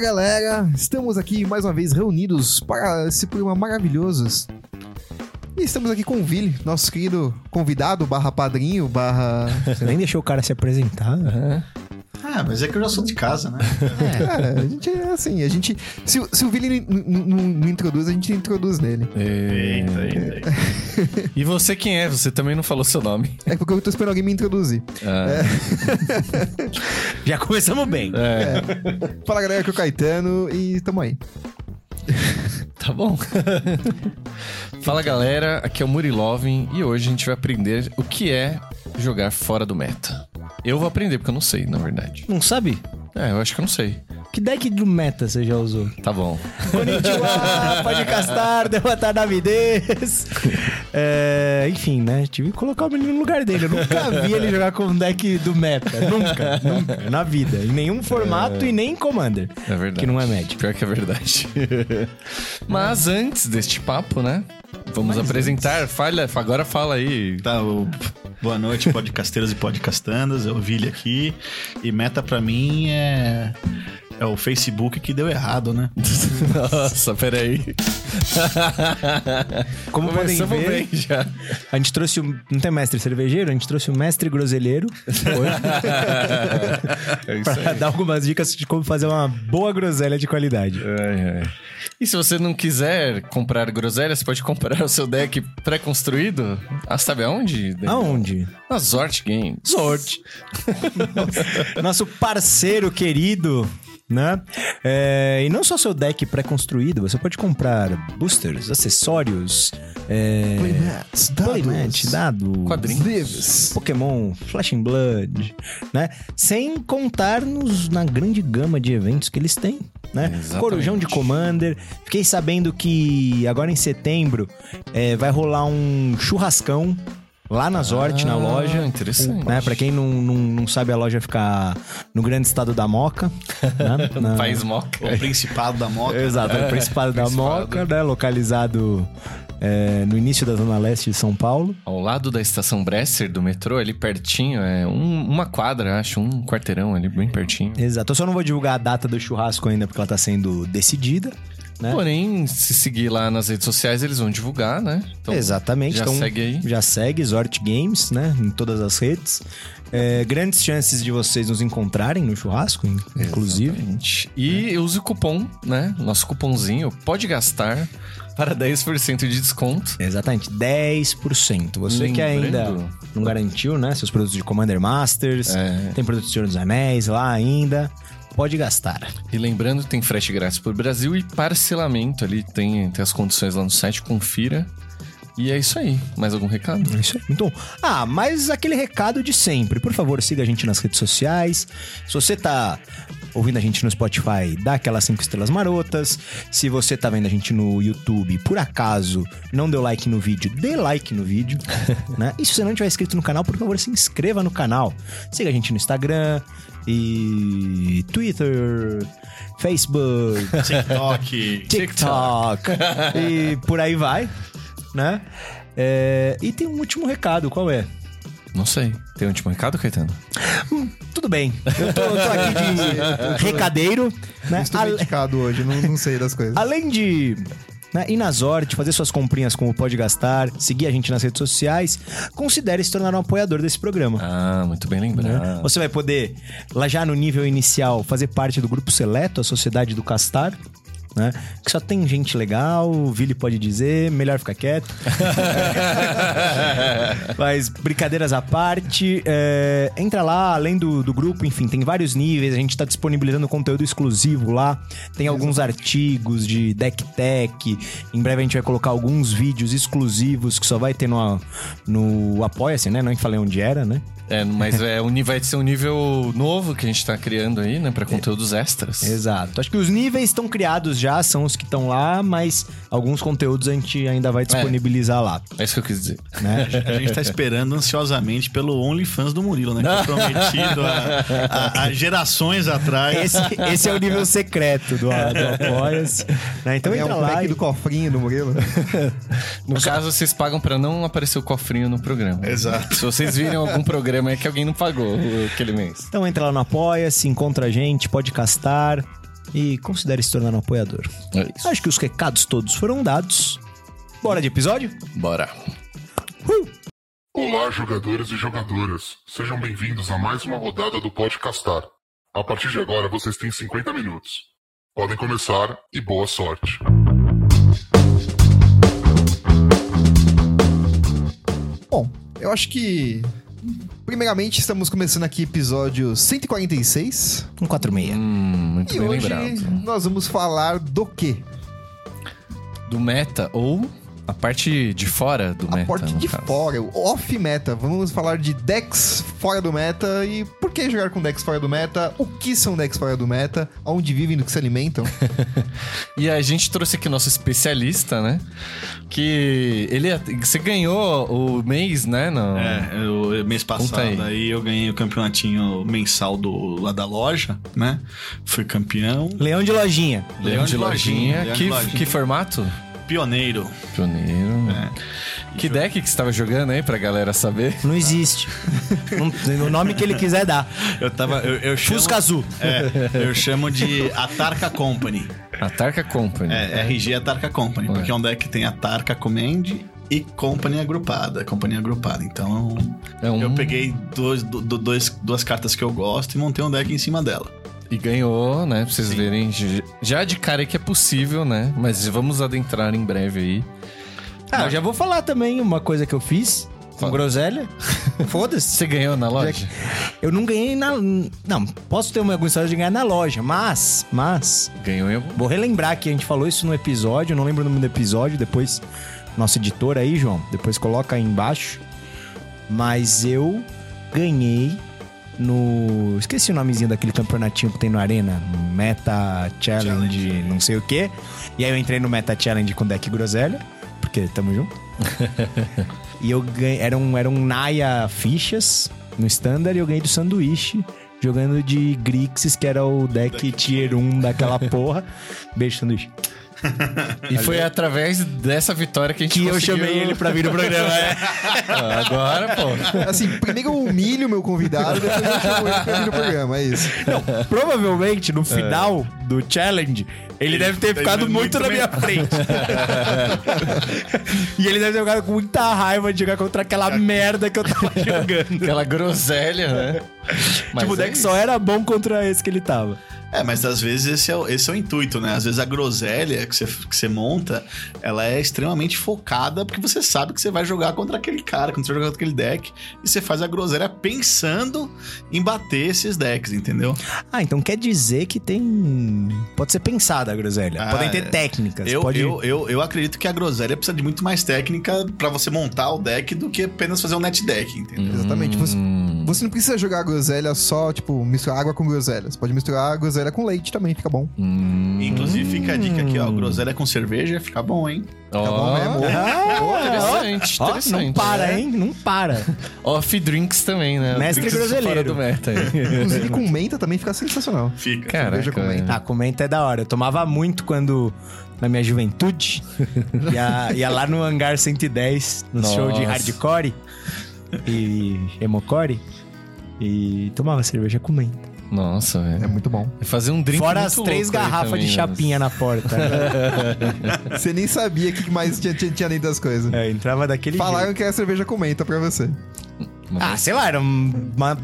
galera, estamos aqui mais uma vez reunidos para esse programa maravilhoso. E estamos aqui com o Vili, nosso querido convidado, barra padrinho, barra... Você nem deixou o cara se apresentar. Ah, mas é que eu já sou de casa, né? Cara, a gente é assim, a gente... Se, o- se o Vili não- introduz, a gente introduz nele. Eita, eita. E você quem é? Você também não falou seu nome. É porque eu tô esperando alguém me introduzir. Ah, Já começamos bem. é, Fala galera, aqui é o Caetano e tamo aí. tá bom. Fala galera, aqui é o Murilovin e hoje a gente vai aprender o que é jogar fora do meta. Eu vou aprender porque eu não sei, na verdade. Não sabe? É, eu acho que eu não sei. Que deck do meta você já usou? Tá bom. Konnichiwa, pode castar, derrotar Navidez. É, enfim, né? Tive que colocar o menino no lugar dele. Eu nunca vi ele jogar com um deck do meta. Nunca, nunca. Na vida. Em nenhum formato e nem em Commander. É verdade. Que não é médio. Pior que é verdade. Mas antes deste papo, né? Vamos apresentar. Fala, agora fala aí. Tá, o- boa noite, podcasteiros e podcastandas. É o Vili aqui. E meta pra mim é. É o Facebook que deu errado, né? Nossa, peraí. Como podem Começamos ver, bem já. a gente trouxe o... Não tem mestre cervejeiro? A gente trouxe o mestre groselheiro. É isso Pra aí. dar algumas dicas de como fazer uma boa groselha de qualidade. Ai, ai. E se você não quiser comprar groselha, você pode comprar o seu deck pré-construído. Ah, sabe aonde? Daniel? Aonde? Na Zort Games. Sorte. Nosso parceiro querido, né? É, e não só seu deck pré-construído, você pode comprar boosters, acessórios, é, Playmats, playmat, dado, Quadrinhos. Livros. Pokémon, Flash and Blood, né? Sem contar nos, na grande gama de eventos que eles têm, né? Exatamente. Corujão de Commander. Fiquei sabendo que agora em setembro é, vai rolar um churrascão lá na Zort, na Ah, loja. interessante. Né? Pra quem não, não, não sabe, a loja fica no grande estado da Moca. Né? Na- País Moca. O Principado da Moca. Exato, é, o Principado da Principado. Moca, né? Localizado é, no início da zona leste de São Paulo. Ao lado da estação Bresser do metrô, ali pertinho, é um- uma quadra, acho, um quarteirão ali, bem pertinho. Exato. Eu só não vou divulgar a data do churrasco ainda, porque ela tá sendo decidida. Né? Porém, se seguir lá nas redes sociais, eles vão divulgar, né? Então, Exatamente. Já então, segue aí. Já segue Zort Games, né? Em todas as redes. É, grandes chances de vocês nos encontrarem no churrasco, in- inclusive. Exatamente. E use o cupom, né? Nosso cupomzinho, pode gastar para 10% de desconto. Exatamente, 10%. Você que ainda Lembrando- não garantiu, né? Seus produtos de Commander Masters, É. tem produtos de Senhor dos Anéis lá ainda, pode gastar. E lembrando, tem frete grátis pro Brasil e parcelamento ali. Tem, tem as condições lá no site, confira. E é isso aí. Mais algum recado? É Isso aí, bom. Ah, mas aquele recado de sempre. Por favor, siga a gente nas redes sociais. Se você tá ouvindo a gente no Spotify, dá aquelas cinco estrelas marotas. Se você tá vendo a gente no YouTube, por acaso não deu like no vídeo, dê like no vídeo, né? E se você não tiver inscrito no canal, por favor, se inscreva no canal. Siga a gente no Instagram e Twitter, Facebook, TikTok. TikTok e por aí vai, né? É, e tem um último recado, qual é? Não sei. Tem um último recado, Caetano? Tudo bem, eu tô, eu tô aqui de recadeiro, né? Estou Ale- hoje, não, não sei das coisas. além de né, ir na Zort, fazer suas comprinhas como Pode Gastar, seguir a gente nas redes sociais, considere se tornar um apoiador desse programa. Ah, muito bem lembrado. Você vai poder, lá já no nível inicial, fazer parte do grupo seleto, a Sociedade do Castar. Né? Que só tem gente legal, o Vili pode dizer, melhor ficar quieto. Mas brincadeiras à parte, é, entra lá, além do, do grupo, enfim, tem vários níveis, a gente tá disponibilizando conteúdo exclusivo lá. Tem alguns artigos de deck tech. Em breve a gente vai colocar alguns vídeos exclusivos que só vai ter no, no Apoia-se, né? Não falei onde era, né? É, mas é, um, vai ser um nível novo que a gente tá criando aí, né? Pra conteúdos extras. Exato. Acho que os níveis estão criados já, são os que estão lá, mas alguns conteúdos a gente ainda vai disponibilizar lá. É isso que eu quis dizer. Né? A gente tá esperando ansiosamente pelo OnlyFans do Murilo, né? Que foi prometido há, gerações atrás. Esse, esse é o nível secreto do, do Apoia-se. né? Então é entra um lá. e- do cofrinho do Murilo. No caso, vocês pagam pra não aparecer o cofrinho no programa. Exato. Se vocês virem algum programa é que alguém não pagou aquele mês. Então entra lá no Apoia-se, encontra a gente, pode castar. e considere se tornar um apoiador. É isso. Acho que os recados todos foram dados. Bora de episódio? Bora. Olá, jogadores e jogadoras. Sejam bem-vindos a mais uma rodada do Podcastar. A partir de agora, vocês têm 50 minutos. Podem começar e boa sorte. Bom, eu acho que. Primeiramente, estamos começando aqui episódio 146. Um 46. Hum, muito e bem hoje lembrado. nós vamos falar do quê? Do meta ou a parte de fora do A meta, parte no de caso. fora, o off-meta. Vamos falar de decks fora do meta e por que jogar com decks fora do meta, o que são decks fora do meta, onde vivem, do que se alimentam. E a gente trouxe aqui nosso especialista, né? Que ele... Você ganhou o mês, né? No... É, eu, mês Conta passado aí. aí. eu ganhei o campeonatinho mensal do, lá da loja, né? Fui campeão. Leão de lojinha. Leão de lojinha. Leão de Que, lojinha. que formato? Pioneiro. Pioneiro. É. Que deck que você tava jogando aí pra galera saber? Não existe. Não- o nome que ele quiser dar. Eu tava. Eu, eu chamo, Fusca Azul. É, eu chamo de Atarca Company. A Tarka Company. É, RG Atarca Company, porque é um deck que tem Atarca Command e Company agrupada. Companhia agrupada. Então, É um- eu peguei dois, do- do- dois, duas cartas que eu gosto e montei um deck em cima dela. E ganhou, né? Pra vocês verem. j- Já de cara que é possível, né? Mas vamos adentrar em breve aí. Ah, eu já vou falar também uma coisa que eu fiz. Com groselha. Foda-se. Você ganhou na loja? Eu não ganhei na. Não, posso ter uma alguma história de ganhar na loja, mas. Mas. Ganhou em Vou relembrar que a gente falou isso no episódio, eu não lembro o nome do episódio, depois. Nosso editor aí, João, depois coloca aí embaixo. Mas eu ganhei no. Esqueci o nomezinho daquele campeonatinho que tem no Arena. Meta Challenge, Challenge. não sei o quê. E aí eu entrei no Meta Challenge com deck groselha, porque tamo junto. e eu ganhei. Era um, era um Naya fichas no standard e eu ganhei do sanduíche. Jogando de Grixis, que era o deck tier 1 daquela porra. Beijo, sanduíche. E foi através dessa vitória que a gente Que eu conseguiu- chamei ele pra vir no programa. é. Agora, pô. Assim, primeiro eu humilho meu convidado, depois eu chamo ele pra vir no programa, é isso. Provavelmente, no final do challenge, ele deve ter ficado muito muito na minha frente. e ele deve ter ficado com muita raiva de jogar contra aquela merda que eu tava jogando. Aquela groselha, né? Mas tipo, o é deck isso. só era bom contra esse que ele tava. É, mas às vezes esse é, o- esse é o intuito, né? Às vezes a groselha que você, que você monta, ela é extremamente focada porque você sabe que você vai jogar contra aquele cara, quando você vai jogar contra aquele deck, e você faz a groselha pensando em bater esses decks, entendeu? Ah, então quer dizer que tem. Pode ser pensada a groselha. Ah, Podem ter é. técnicas. Eu, pode... eu, eu, eu acredito que a groselha precisa de muito mais técnica pra você montar o deck do que apenas fazer um net deck, entendeu? Exatamente. Você, Hum, você não precisa jogar groselha só, tipo, misturar água com groselha. Você pode misturar groselha com leite também, fica bom. hum. Inclusive, fica a dica aqui, ó. Groselha com cerveja fica bom, hein? Ó, bom mesmo. Ah, interessante, interessante. Não para, É. hein? Não para. Off drinks também, né? Mestre Drinks groseleiro. Fora do meta. Inclusive com menta também fica sensacional. Fica. Caraca, com menta. velho. Ah, comenta é da hora. Eu tomava muito quando. Na minha juventude. ia, ia lá no hangar 110, no Nossa. show de hardcore e emocore. E tomava cerveja com menta. Nossa, É velho. muito bom. Fazer um drink Fora muito as três garrafas também, de né? chapinha na porta. Você nem sabia o que mais tinha, tinha, tinha dentro das coisas. é, entrava daquele Falaram jeito. que era cerveja com menta pra você. Ah, sei lá, era um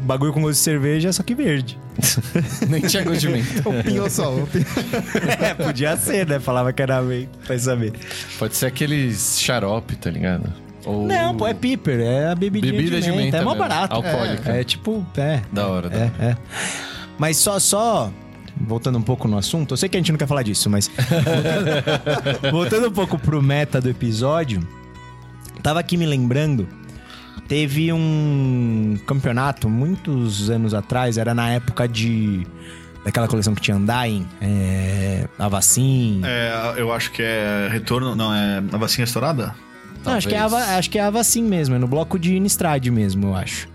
bagulho com gosto de cerveja, só que verde. Nem tinha gosto de menta. O pinho-sol. o pinho- é, podia ser, né? Falava que era menta, vai saber. Pode ser aqueles xarope, tá ligado? Ou... Não, pô, é piper, é a bebidinha Bebida de de menta. menta é mó mesmo, barato. alcoólica. É, é tipo, é, Da hora, da É, hora. é. Mas só, só. Voltando um pouco no assunto, eu sei que a gente não quer falar disso, mas. voltando, voltando um pouco pro meta do episódio, tava aqui me lembrando. Teve um campeonato muitos anos atrás, era na época de. Daquela coleção que tinha Undying, é, Avacin. É, eu acho que é retorno. Não, é a vacina restaurada? Não, acho, que é. Ava, acho que é mesmo, é no bloco de Innistrad mesmo, eu acho.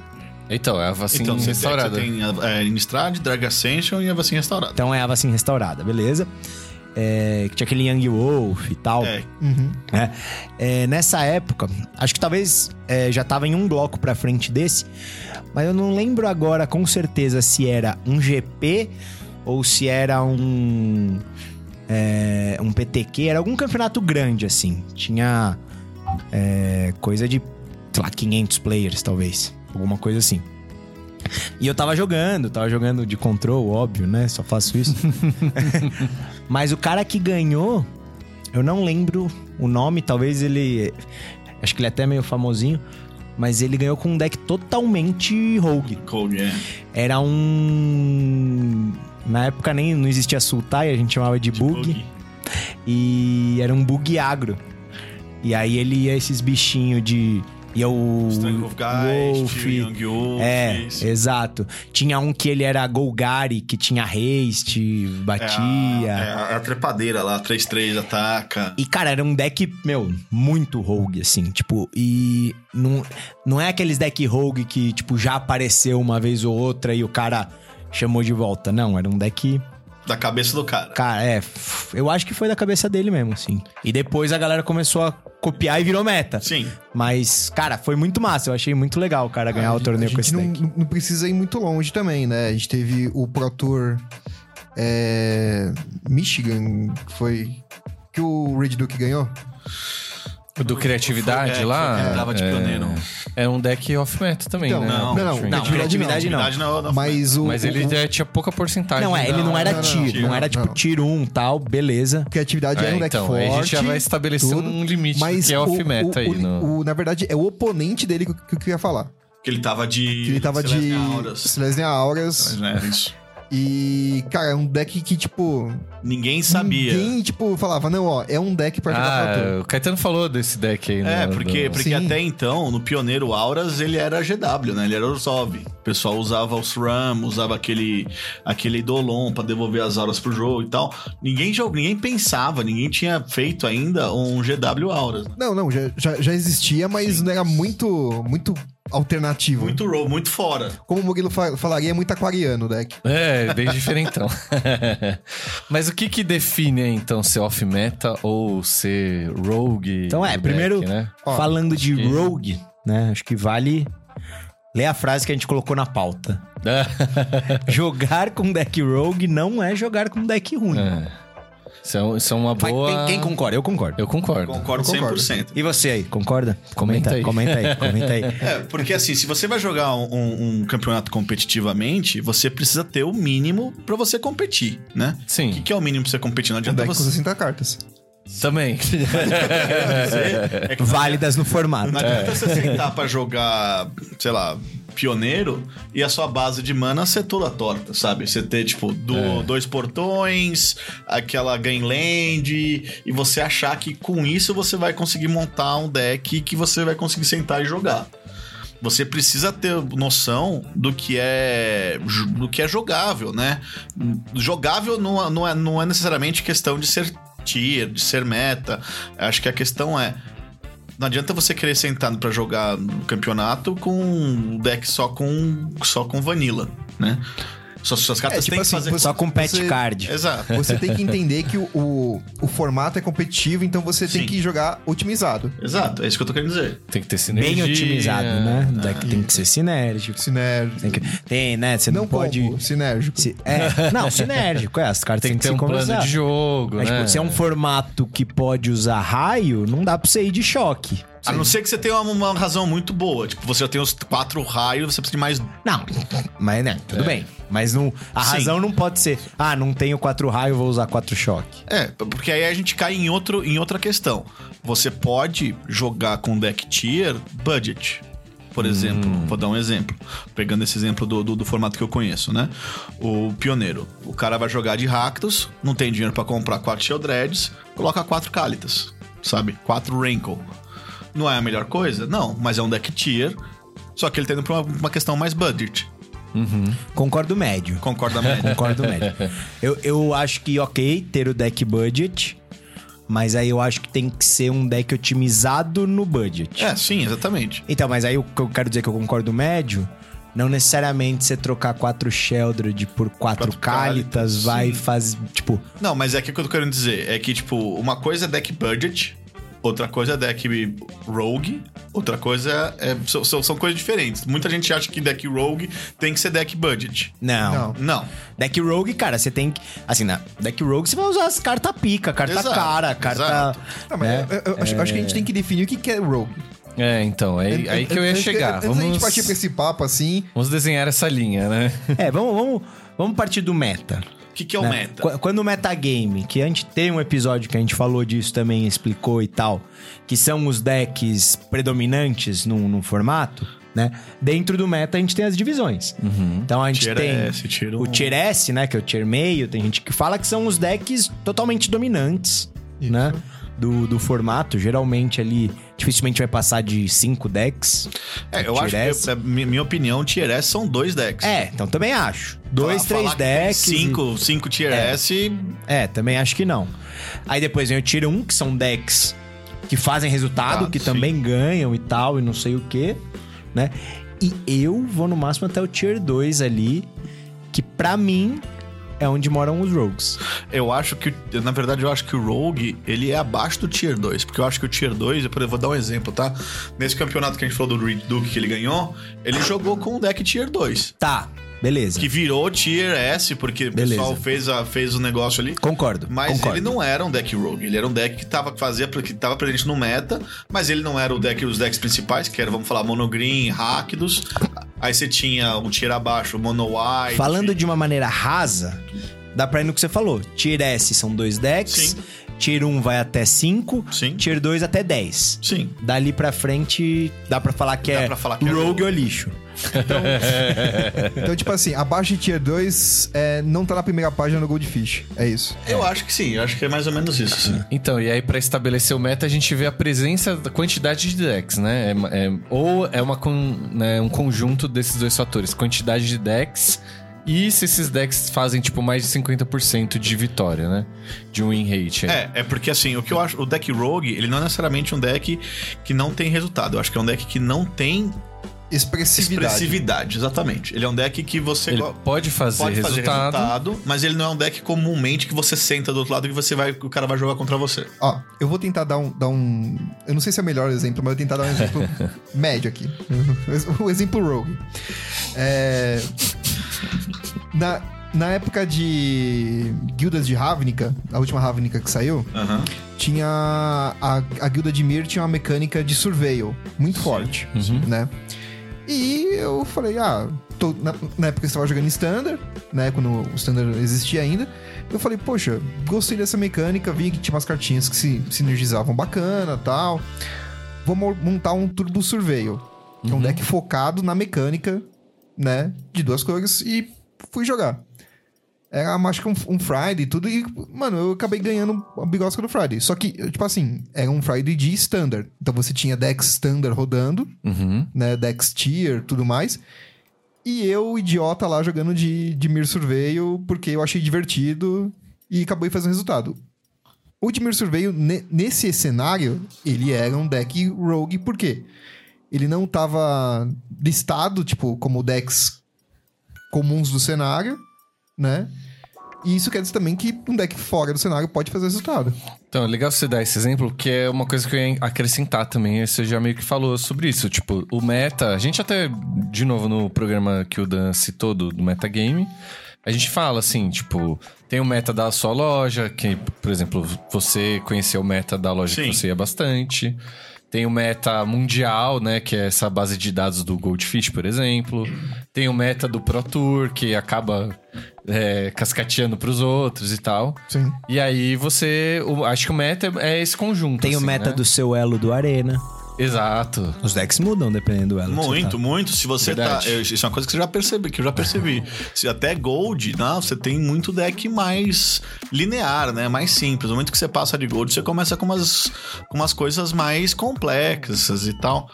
Então, é a vacina então, restaurada. você tem a, é, Innistrad, Drag Ascension e a vacina restaurada. Então é Avacin restaurada, beleza? É, que tinha aquele Young Wolf e tal. É, né? É, nessa época, acho que talvez é, já tava em um bloco pra frente desse, mas eu não lembro agora com certeza se era um GP ou se era um. é, um PTQ, era algum campeonato grande, assim. Tinha é, coisa de, sei lá, 500 players, talvez. Alguma coisa assim. E eu tava jogando, tava jogando de control, óbvio, né? Só faço isso. Mas o cara que ganhou, eu não lembro o nome, talvez ele. Acho que ele é até meio famosinho. Mas ele ganhou com um deck totalmente rogue. Cold, é. Era um. Na época nem não existia Sultai, a gente chamava de, bug. Bug. E era um bug agro. E aí ele ia esses bichinhos de. O. Strength of Geist, Wolf, Young Wolf. é, exato. Tinha um que ele era Golgari, que tinha haste, batia. É a, é a trepadeira lá, 3-3, ataca. E, cara, era um deck, meu, muito rogue, assim, tipo, e não, não é aqueles deck rogue que, tipo, já apareceu uma vez ou outra e o cara chamou de volta. Não, era um deck, Da cabeça do cara. cara, é, eu acho que foi da cabeça dele mesmo, assim. E depois a galera começou a copiar e virou meta. Sim. Mas, cara, foi muito massa, eu achei muito legal o cara ganhar o torneio a com esse não, deck. não precisa ir muito longe também, né? A gente teve o Pro Tour é, Michigan, que foi que o Red Duke ganhou. O do Criatividade Foi- é, lá. que ele tava de é, pioneiro. É um deck off-meta também, Então, né? não, não, não. Não, Atividade criatividade não. Não, não. Mas o Mas ele o, já tinha pouca porcentagem. Não, é, ele não era não, não, tier, não, não, era tipo não. tier 1 tal, beleza. criatividade É, era um deck então, forte. aí a gente já vai estabelecer tudo, um limite mas que é o- off-meta o- aí. o- no- o- na verdade, é o oponente dele que, eu- que eu queria falar. Que ele tava de. Que ele tava de Celestia Auras. Celestia Auras. Mas, né, isso. E, cara, é um deck que, tipo. Ninguém sabia. Ninguém, tipo, falava, não, ó, é um deck pra jogar. Ah, o Caetano falou desse deck aí, né? É, porque, do- porque Sim. até então, no pioneiro Auras, ele era GW, né? Ele era Orzhov. O pessoal usava os RAM, usava aquele, aquele Dolon pra devolver as auras pro jogo e tal. Ninguém, jog... ninguém pensava, ninguém tinha feito ainda um GW Auras. né? Não, não, já, já, já existia, mas não era muito, muito alternativo. Muito roll, muito fora. Como o Murilo fa- falaria, é muito aquariano o deck. É, bem diferentão. Mas o que que define então ser off-meta ou ser rogue? Então é, primeiro, deck, né? Ó, falando de que- rogue, né? Acho que vale ler a frase que a gente colocou na pauta. jogar com deck rogue não é jogar com deck ruim. É. Isso, é, isso é uma Vai- boa... quem, quem concorda? Eu concordo. Eu concordo. Concordo Concordo. 100%. E você aí, concorda? Comenta aí. Comenta aí, comenta aí. É, porque assim, se você vai jogar um, um- campeonato competitivamente, você precisa ter o mínimo pra você competir, né? O que, Sim, que é o mínimo pra você competir? Não Um adianta deck com você... 60 cartas. também. é que Válidas no formato. Não adianta você sentar pra jogar, sei lá, pioneiro e a sua base de mana ser toda torta, sabe? Você ter, tipo, do- É. dois portões, aquela Gainland, e você achar que com isso você vai conseguir montar um deck que você vai conseguir sentar e jogar. Você precisa ter noção do que é do que é jogável, né? Jogável não, é- não, é, não é necessariamente questão de ser tier, de ser meta. Acho que a questão é não adianta você querer sentar pra jogar no campeonato com um deck só com só com vanilla, né? Suas, suas cartas É, tipo têm que assim, fazer você- Só com pet Você- card. Exato. Você tem que entender que o, o, o formato é competitivo, então você tem Sim. que jogar otimizado. Exato, é isso que eu tô querendo dizer. Tem que ter sinergia. Bem otimizado, né? O deck tem que ser sinérgico. Sinérgico. Tem, que- tem, né? Você não, Não pode. combo, sinérgico. se- é, não, sinérgico. É, as cartas Tem têm que ter se um plano de jogo, Mas, né? tipo, se é um formato que pode usar raio, não dá pra você ir de choque. A não ser que você tenha uma, uma razão muito boa. Tipo, você já tem os quatro raios, você precisa de mais. Não, mas né, tudo É. bem. Mas não, a Sim. razão não pode ser, ah, não tenho quatro raios, vou usar quatro choque. É, porque aí a gente cai em, outro, em outra questão. Você pode jogar com deck tier budget. Por exemplo, vou dar um exemplo. Pegando esse exemplo do, do, do formato que eu conheço, né? O pioneiro. O cara vai jogar de Rakdos, não tem dinheiro pra comprar quatro Sheldreds, coloca quatro Cálitas, sabe? Quatro Rankle. Não é a melhor coisa? Não, mas é um deck tier. Só que ele tá indo pra uma, uma questão mais budget. Concordo médio. Concorda, média? Concordo médio. Eu, eu acho que, ok, ter o deck budget, mas aí eu acho que tem que ser um deck otimizado no budget. é, sim, exatamente. Então, mas aí o que eu quero dizer que eu concordo médio, não necessariamente você trocar quatro Sheldred por quatro, Quatro Cálitas Cálitas, vai fazer, tipo... Não, mas é que o que eu tô querendo dizer é que, tipo, uma coisa é deck budget, outra coisa é deck rogue, Outra coisa é. São, são- são coisas diferentes. Muita gente acha que deck rogue tem que ser deck budget. Não. Não. Não. Deck Rogue, cara, você tem que. Assim, na Deck Rogue você vai usar as cartas pica, carta Exato, cara, carta. exato. Não, mas né? eu, eu acho, acho que a gente tem que definir o que é rogue. É, então, aí, aí que eu ia chegar. Antes da gente Vamos, partir pra esse papo assim. vamos desenhar essa linha, né? É, vamos, vamos, vamos partir do meta. O que, que é o né? meta? Qu- Quando o metagame, que a gente tem um episódio que a gente falou disso também, explicou e tal, que são os decks predominantes num, num formato, né? Dentro do meta a gente tem as divisões. Então a gente Tier tem S, tier o. Tier S, né? Que é o Tier meio. Tem gente que fala que são os decks totalmente dominantes, né? Do, do formato. Geralmente ali, dificilmente vai passar de cinco decks. É, eu acho S. que, é, minha minha opinião, Tier S são dois decks. É, então também acho. Dois, três decks. e- Cinco, cinco Tier É. S. É, também acho que não. Aí depois vem o Tier 1, que são decks que fazem resultado, Tá, que sim. também ganham e tal, e não sei o que, né? E eu vou no máximo até o Tier 2 ali, que pra mim é onde moram os rogues. Eu acho que, na verdade, eu acho que o Rogue, ele é abaixo do Tier 2. Porque eu acho que o Tier 2, eu vou dar um exemplo, tá? Nesse campeonato que a gente falou do Reed Duke que ele ganhou, ele jogou com o deck Tier 2. Tá, beleza. Que virou Tier S, porque o Beleza. pessoal fez, a, fez o negócio ali. Concordo. Mas concordo. ele não era um deck rogue, ele era um deck que tava, fazia, que tava presente no meta, mas ele não era o deck, os decks principais, que era, vamos falar, Monogreen, Rakdos. Aí você tinha o tier abaixo, o Mono White. Falando de uma maneira rasa, dá pra ir no que você falou. Tier S são dois decks, Sim. Tier 1 vai até 5, Sim. Tier 2 até 10. Sim. Dali pra frente, dá pra falar que Dá é pra falar que é rogue rogue. ou lixo. Então, tipo assim, abaixo de Tier 2 é, não tá na primeira página do Goldfish. É isso. Eu acho que sim, eu acho que é mais ou menos isso, sim. Então, e aí pra estabelecer o meta, a gente vê a presença da quantidade de decks, né? É- é- ou é uma con- né, um conjunto desses dois fatores, quantidade de decks e se esses decks fazem, tipo, mais de 50% de vitória, né? De win rate. É, é porque assim, o que eu acho, o deck Rogue, ele não é necessariamente um deck que não tem resultado. Eu acho que é um deck que não tem Expressividade. expressividade, exatamente. Ele é um deck que você Ele pode fazer, pode fazer resultado, resultado, mas ele não é um deck comumente que você senta do outro lado e você vai, o cara vai jogar contra você. Ó, eu vou tentar dar um, dar um. Eu não sei se é o melhor exemplo, mas eu vou tentar dar um exemplo médio aqui. O exemplo Rogue. É, na, na época de guildas de Ravnica, a última Ravnica que saiu, Aham. tinha. A, a guilda de Mir tinha uma mecânica de surveil muito forte, né? E eu falei, ah, tô- na, na época eu estava jogando Standard, né? Quando o Standard existia ainda. Eu falei, poxa, gostei dessa mecânica, vi que tinha umas cartinhas que se sinergizavam bacana tal. Vou mo- montar um Turbo Surveil, que é um deck focado na mecânica, né? De duas cores, e fui jogar. Era acho que um, um Friday e tudo, e, mano, eu acabei ganhando a bigosca do Friday. Só que, tipo assim, era um Friday de Standard. Então você tinha decks Standard rodando, Uhum. né? Decks Tier, tudo mais. E eu, idiota, lá jogando de, de Mir Surveio, porque eu achei divertido e acabei fazendo resultado. O de Mir Surveio, ne- nesse cenário, ele era um deck rogue, por quê? Ele não tava listado, tipo, como decks comuns do cenário, né? E isso quer dizer também que um deck fora do cenário pode fazer resultado. Então, é legal você dar esse exemplo, que é uma coisa que eu ia acrescentar também. Você já meio que falou sobre isso. Tipo, o meta. A gente até, de novo, no programa que o Dan citou do, do metagame, a gente fala assim, tipo, tem o meta da sua loja, que, por exemplo, você conheceu o meta da loja Sim. que você ia bastante. Tem o meta mundial, né? Que é essa base de dados do Goldfish, por exemplo. Tem o meta do Pro Tour, que acaba é, cascateando pros outros e tal. Sim. E aí você. o- acho que o meta é é esse conjunto. Tem o assim, meta né? do seu elo do Arena. Exato. Os decks mudam dependendo do elo. que você Muito, tá. muito. Se você Verdade. tá. eu- Isso é uma coisa que você já percebe, que eu já percebi. Se até Gold, não, você tem muito deck mais linear, né? Mais simples. No momento que você passa de Gold, você começa com umas, com umas coisas mais complexas e tal.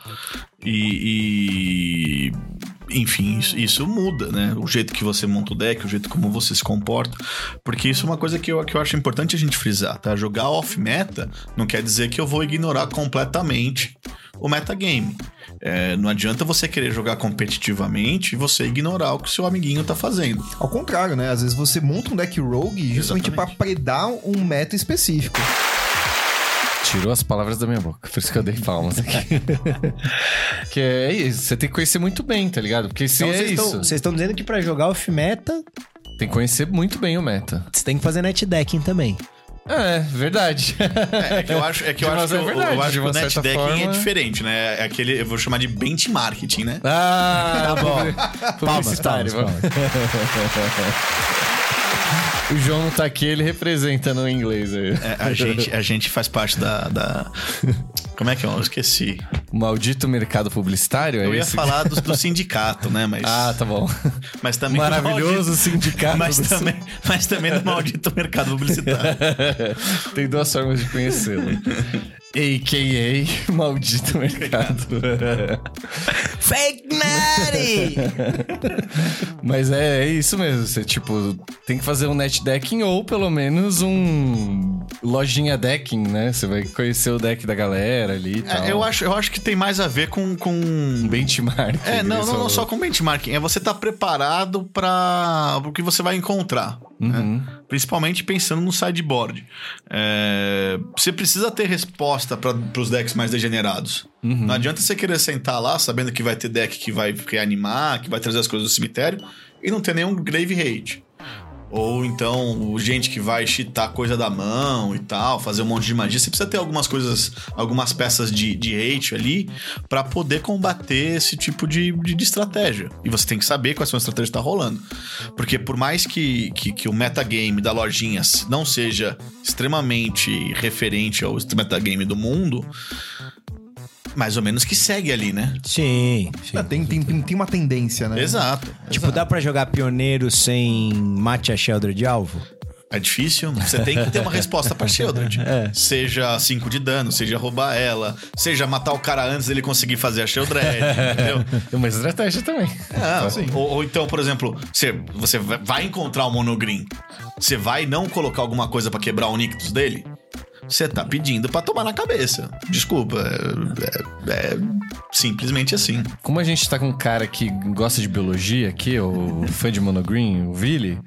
E. e- enfim, isso, isso muda, né? O jeito que você monta o deck, o jeito como você se comporta. Porque isso é uma coisa que eu, que eu acho importante a gente frisar, tá? Jogar off-meta não quer dizer que eu vou ignorar completamente o metagame. É, não adianta você querer jogar competitivamente e você ignorar o que o seu amiguinho tá fazendo. Ao contrário, né? Às vezes você monta um deck rogue justamente pra Exatamente. predar um meta específico. Tirou as palavras da minha boca, por isso que eu dei palmas aqui. que é isso, você tem que conhecer muito bem, tá ligado? Porque se Então é vocês isso, estão- vocês estão dizendo que pra jogar off-meta, tem que conhecer muito bem o meta. você tem que fazer net decking também. É, verdade. É que eu acho, é que, eu De acho que, é o- verdade, eu acho de que o netdecking é forma. diferente, né? É aquele, eu vou chamar de benchmarking, né? Ah, Tá bom. Palmas, Publicitário. palmas, palmas. O João não tá aqui, ele representa no inglês aí. É, a, gente, a gente faz parte da, da- Como é que é? Eu esqueci. O maldito mercado publicitário, é Eu ia esse? falar do, do sindicato, né? Mas, Ah, tá bom. mas também. Maravilhoso maldito- sindicato. Mas também, mas também do maldito mercado publicitário. Tem duas formas de conhecê-lo. A.K.A. Maldito Mercado. Fake Nutty! Mas é, é isso mesmo. Você, tipo, tem que fazer um net decking ou pelo menos um lojinha decking, né? Você vai conhecer o deck da galera ali e tal. É, eu, acho, eu acho que tem mais a ver com. com... Benchmark. É, não, eles não, não só com benchmarking. É você estar preparado para o que você vai encontrar. né? Principalmente pensando no sideboard. É, você precisa ter resposta para os decks mais degenerados. Não adianta você querer sentar lá sabendo que vai ter deck que vai reanimar, que vai trazer as coisas do cemitério e não ter nenhum grave hate. Ou então, gente que vai cheatar coisa da mão e tal, fazer um monte de magia. Você precisa ter algumas coisas, algumas peças de, de hate ali pra poder combater esse tipo de, de, de estratégia. E você tem que saber quais são as estratégias que tá rolando. Porque por mais que, que, que o metagame da lojinha não seja extremamente referente ao metagame do mundo, mais ou menos que segue ali, né? Sim, sim. É, tem, tem, tem, tem uma tendência, né? Exato. Tipo, dá pra jogar pioneiro sem mate a Sheldra de alvo? É difícil. Você tem que ter uma resposta pra Sheldred. É. Seja 5 de dano, seja roubar ela, seja matar o cara antes dele conseguir fazer a Sheldred, entendeu? É uma estratégia também. Ah, ou, ou então, por exemplo, você, você vai encontrar o monogreen. Você vai não colocar alguma coisa pra quebrar o Nictus dele? Você tá pedindo pra tomar na cabeça. Desculpa. É, é- é simplesmente assim. Como a gente tá com um cara que gosta de biologia aqui, o fã de Monogreen, o Vili,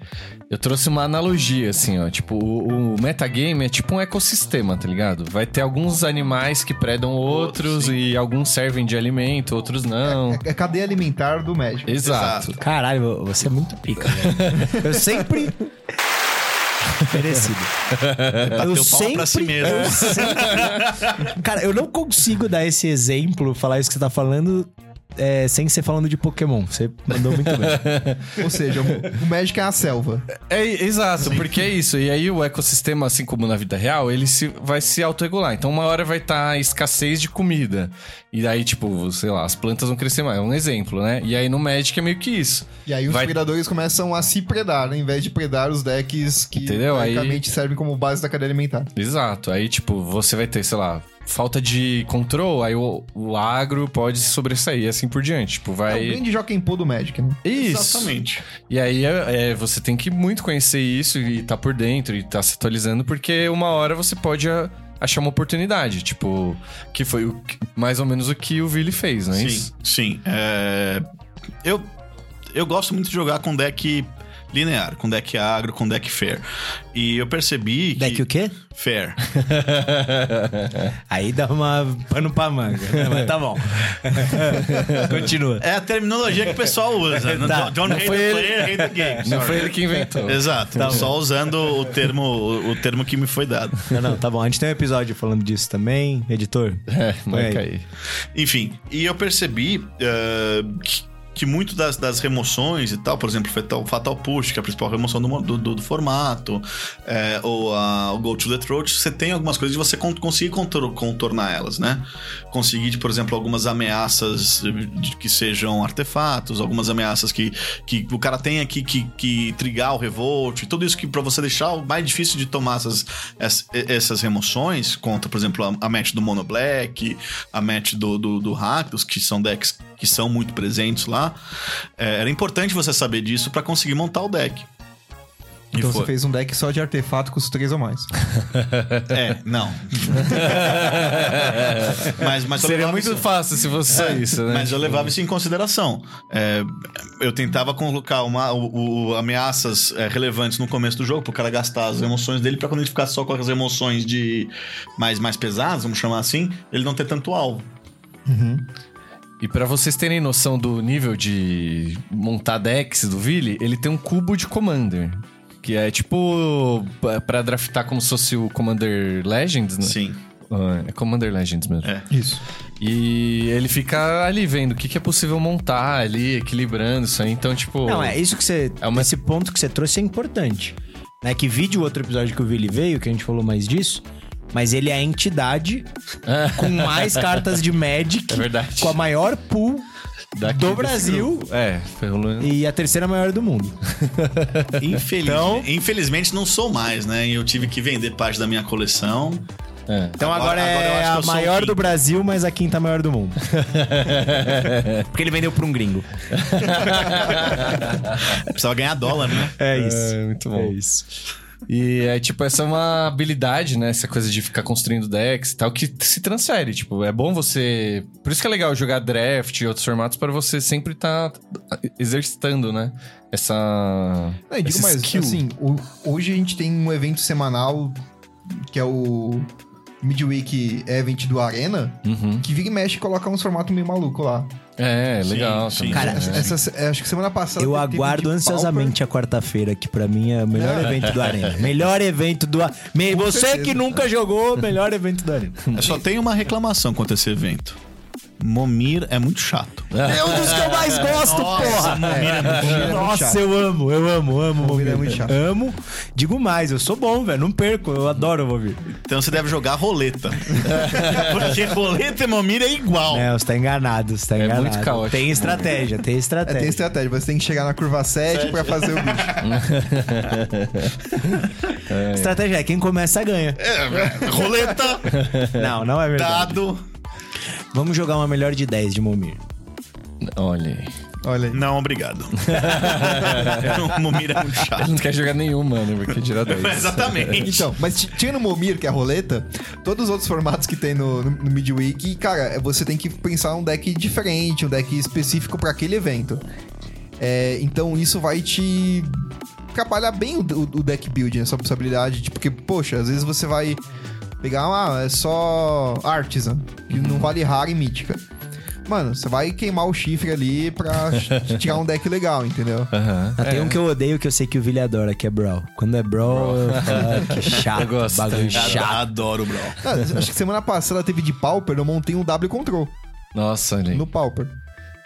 eu trouxe uma analogia, assim, ó. Tipo, o, o metagame é tipo um ecossistema, tá ligado? Vai ter alguns animais que predam outros e alguns servem de alimento, outros não. É cadeia alimentar do médico. Exato. Caralho, você é muito pica, velho. Eu sempre. Merecido. Bateu Eu palma pra si sempre- mesmo. eu sempre- Cara, eu não consigo dar esse exemplo, falar isso que você tá falando, é, sem ser falando de Pokémon. Você mandou muito bem. Ou seja, o, Magic é a selva. É, exato, porque é isso. E aí o ecossistema, assim como na vida real, ele se, vai se autorregular. Então uma hora vai estar escassez de comida. E aí, tipo, sei lá, as plantas vão crescer mais. É um exemplo, né? E aí no Magic é meio que isso. E aí os Vai- predadores começam a se predar, né? Em vez de predar os decks que Entendeu? Aí- basicamente servem como base da cadeia alimentar. Exato. Aí, tipo, você vai ter, sei lá, falta de controle, aí o, o agro pode se sobressair, e assim por diante. Tipo, É o vai. grande Joaquim Pô do Magic, né? Isso. Exatamente. E aí é, é, você tem que muito conhecer isso e tá por dentro e tá se atualizando, porque uma hora você pode a- achar uma oportunidade. Tipo, que foi o mais ou menos o que o Vili fez, não é Sim, isso? sim. É, Eu, eu gosto muito de jogar com deck linear, com deck agro, com deck fair. E eu percebi que... Deck o quê? Fair. Aí dá uma pano pra manga. né? Mas tá bom. Continua. É a terminologia que o pessoal usa. Não- Tá. Don't Não hate foi the ele- player, hate the game. Não Sorry. foi ele que inventou. Exato. Tá só usando o termo, o, o termo que me foi dado. Não, não, tá bom. A gente tem um episódio falando disso também, editor. É, marca aí. aí. Enfim, e eu percebi eh, que, que muito das, das remoções e tal, por exemplo, Fatal, Fatal Push, que é a principal remoção do, do, do- do formato, eh, ou a, o Go to the Throat, você tem algumas coisas de você con- conseguir contor- contornar elas, né? Conseguir, por exemplo, algumas ameaças de- que sejam artefatos, algumas ameaças que, que o cara tenha que, que, que trigar o revolt, tudo isso que para você deixar mais difícil de tomar essas, ess- essas remoções, contra, por exemplo, a, a match do Mono Black, a match do, do, do Rakdos, que são decks que são muito presentes lá. É, era importante você saber disso para conseguir montar o deck. E Então foi. você fez um deck só de artefato com os três ou mais. É, não. mas, mas Seria muito isso- fácil se fosse só isso, né? Mas eu levava isso em consideração. É, eu tentava colocar uma, o, o- ameaças é, relevantes no começo do jogo, pro cara gastar as emoções dele, pra quando ele ficar só com as emoções de mais, mais pesadas, vamos chamar assim, ele não ter tanto alvo. E pra vocês terem noção do nível de montar decks do Vili, ele tem um cubo de Commander. Que é tipo pa- pra draftar como se fosse o Commander Legends, né? Sim. Ah, É Commander Legends mesmo. É. Isso. E ele fica ali vendo o que, que é possível montar ali, equilibrando isso aí. Então, tipo. Não, é isso que você. É uma- Esse ponto que você trouxe é importante. Né? Que vídeo o outro episódio que o Vili veio, que a gente falou mais disso. Mas ele é a entidade com mais cartas de Magic. É verdade. Com a maior pool daqui do Brasil. grupo. É, pelo e a terceira maior do mundo. Infeliz- Então- Infelizmente não sou mais, né? E eu tive que vender parte da minha coleção. é. Então agora, Agora- agora é que a maior do. Brasil, mas a quinta maior do mundo. Porque ele vendeu pra um gringo. Precisava ganhar dólar, né? É isso. É, muito bom. É isso. E é tipo, essa é uma habilidade, né? Essa coisa de ficar construindo decks e tal, que se transfere. Tipo, é bom você. Por isso que é legal jogar draft e outros formatos para você sempre estar exercitando, né? Essa. Não, e digo mais, skill. assim, hoje a gente tem um evento semanal que é o Midweek Event do Arena, Uhum. que vira e mexe e coloca uns formatos meio maluco lá. É, Sim, legal. sim. também, Cara, né? Essa, essa- acho que semana passada. Eu aguardo ansiosamente a quarta-feira, que pra mim é o melhor Não. evento do Arena. Melhor evento do Arena. Você certeza. que nunca jogou, melhor evento do Arena. Eu só tenho uma reclamação contra esse evento. Momir é muito chato. É um dos que eu mais gosto, porra! Momir é muito chato. Nossa, eu amo, eu amo, amo o Movir é muito chato. Amo. Digo mais, eu sou bom, velho. Não perco, eu adoro o Movir. Então você deve jogar roleta. Porque roleta e Momir é igual. É, você tá enganado, você tá É enganado. muito caótico. Tem estratégia, tem É, estratégia. tem estratégia. Você tem que chegar na curva 7 pra fazer o bicho. Estratégia é quem começa ganha. É, roleta, Não, não é verdade. dado. Vamos jogar uma melhor de 10 de Momir. Olha aí. Olha aí. Não, obrigado. o Momir é muito Ele chato. não quer jogar nenhuma, né? Porque tira 10. Exatamente. Então, mas tirando o Momir, que é a roleta, todos os outros formatos que tem no, no, no Midweek, cara, é- você tem que pensar um deck diferente, um deck específico pra aquele evento. É, então isso vai te trabalhar bem o, o- o deck building, essa possibilidade. Tipo, porque, poxa, às vezes você vai pegar, ah, é só Artisan, que não vale rara e mítica. Mano, você vai queimar o chifre ali pra tirar um deck legal, entendeu? Aham. Ah, tem um que eu odeio que eu sei que o Vili adora, que é Brawl. Quando é Brawl, eu falo, ah, que chato, Eu gosto bagulho chato. Adoro o Brawl. Acho que semana passada teve de Pauper, eu montei um W Control Nossa, aí. no Pauper.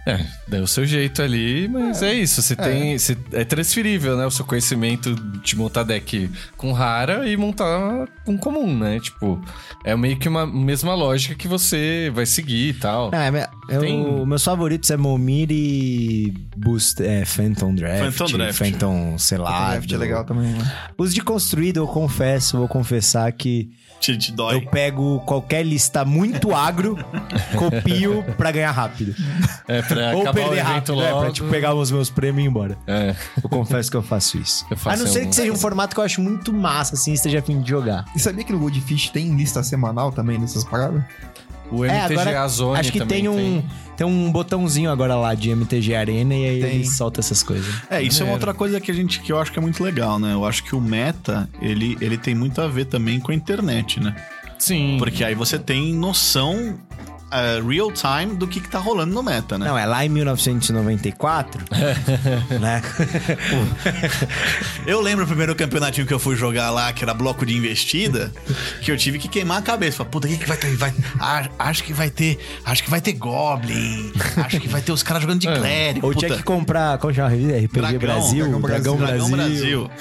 É, deu o seu jeito ali, mas é, isso. Você tem. você- é transferível, né? O seu conhecimento de montar deck com rara e montar com comum, né? Tipo, é meio que uma mesma lógica que você vai seguir e tal. É, eu, Tem- Meus favoritos é Momir e Boost, é, Phantom Draft. Phantom Draft. Phantom, sei lá. Draft é legal também, né? Os de construído, eu confesso, vou confessar que Te, te dói. eu pego qualquer lista muito agro, copio pra ganhar rápido. É, pra Ou perder rápido, logo. é, pra tipo, pegar os meus prêmios e ir embora. É. Eu confesso que eu faço isso. Eu faço a não ser um- que seja um formato que eu acho muito massa, assim, e esteja a fim de jogar. E sabia que no Goldfish tem lista semanal também dessas paradas? O É, MTGA agora, Zone acho que também tem um, tem. Um botãozinho agora lá de MTG Arena e aí Tem. ele solta essas coisas. É, isso é uma outra coisa que a gente que eu acho que é muito legal, né? Eu acho que o meta, ele, ele tem muito a ver também com a internet, né? Sim. Porque aí você tem noção eh, real time do que, que tá rolando no meta, né? Não, é lá em 1994, né? Eu lembro o primeiro campeonatinho que eu fui jogar lá, que era bloco de investida, que eu tive que queimar a cabeça. Falei, puta, o que, que vai ter? Vai, ah, acho que vai ter. Acho que vai ter Goblin. Acho que vai ter os caras jogando de É. clérigo. Ou puta, tinha que comprar, a revista? RPG Dragão, Brasil, Dragão Dragão, Brasil, Brasil.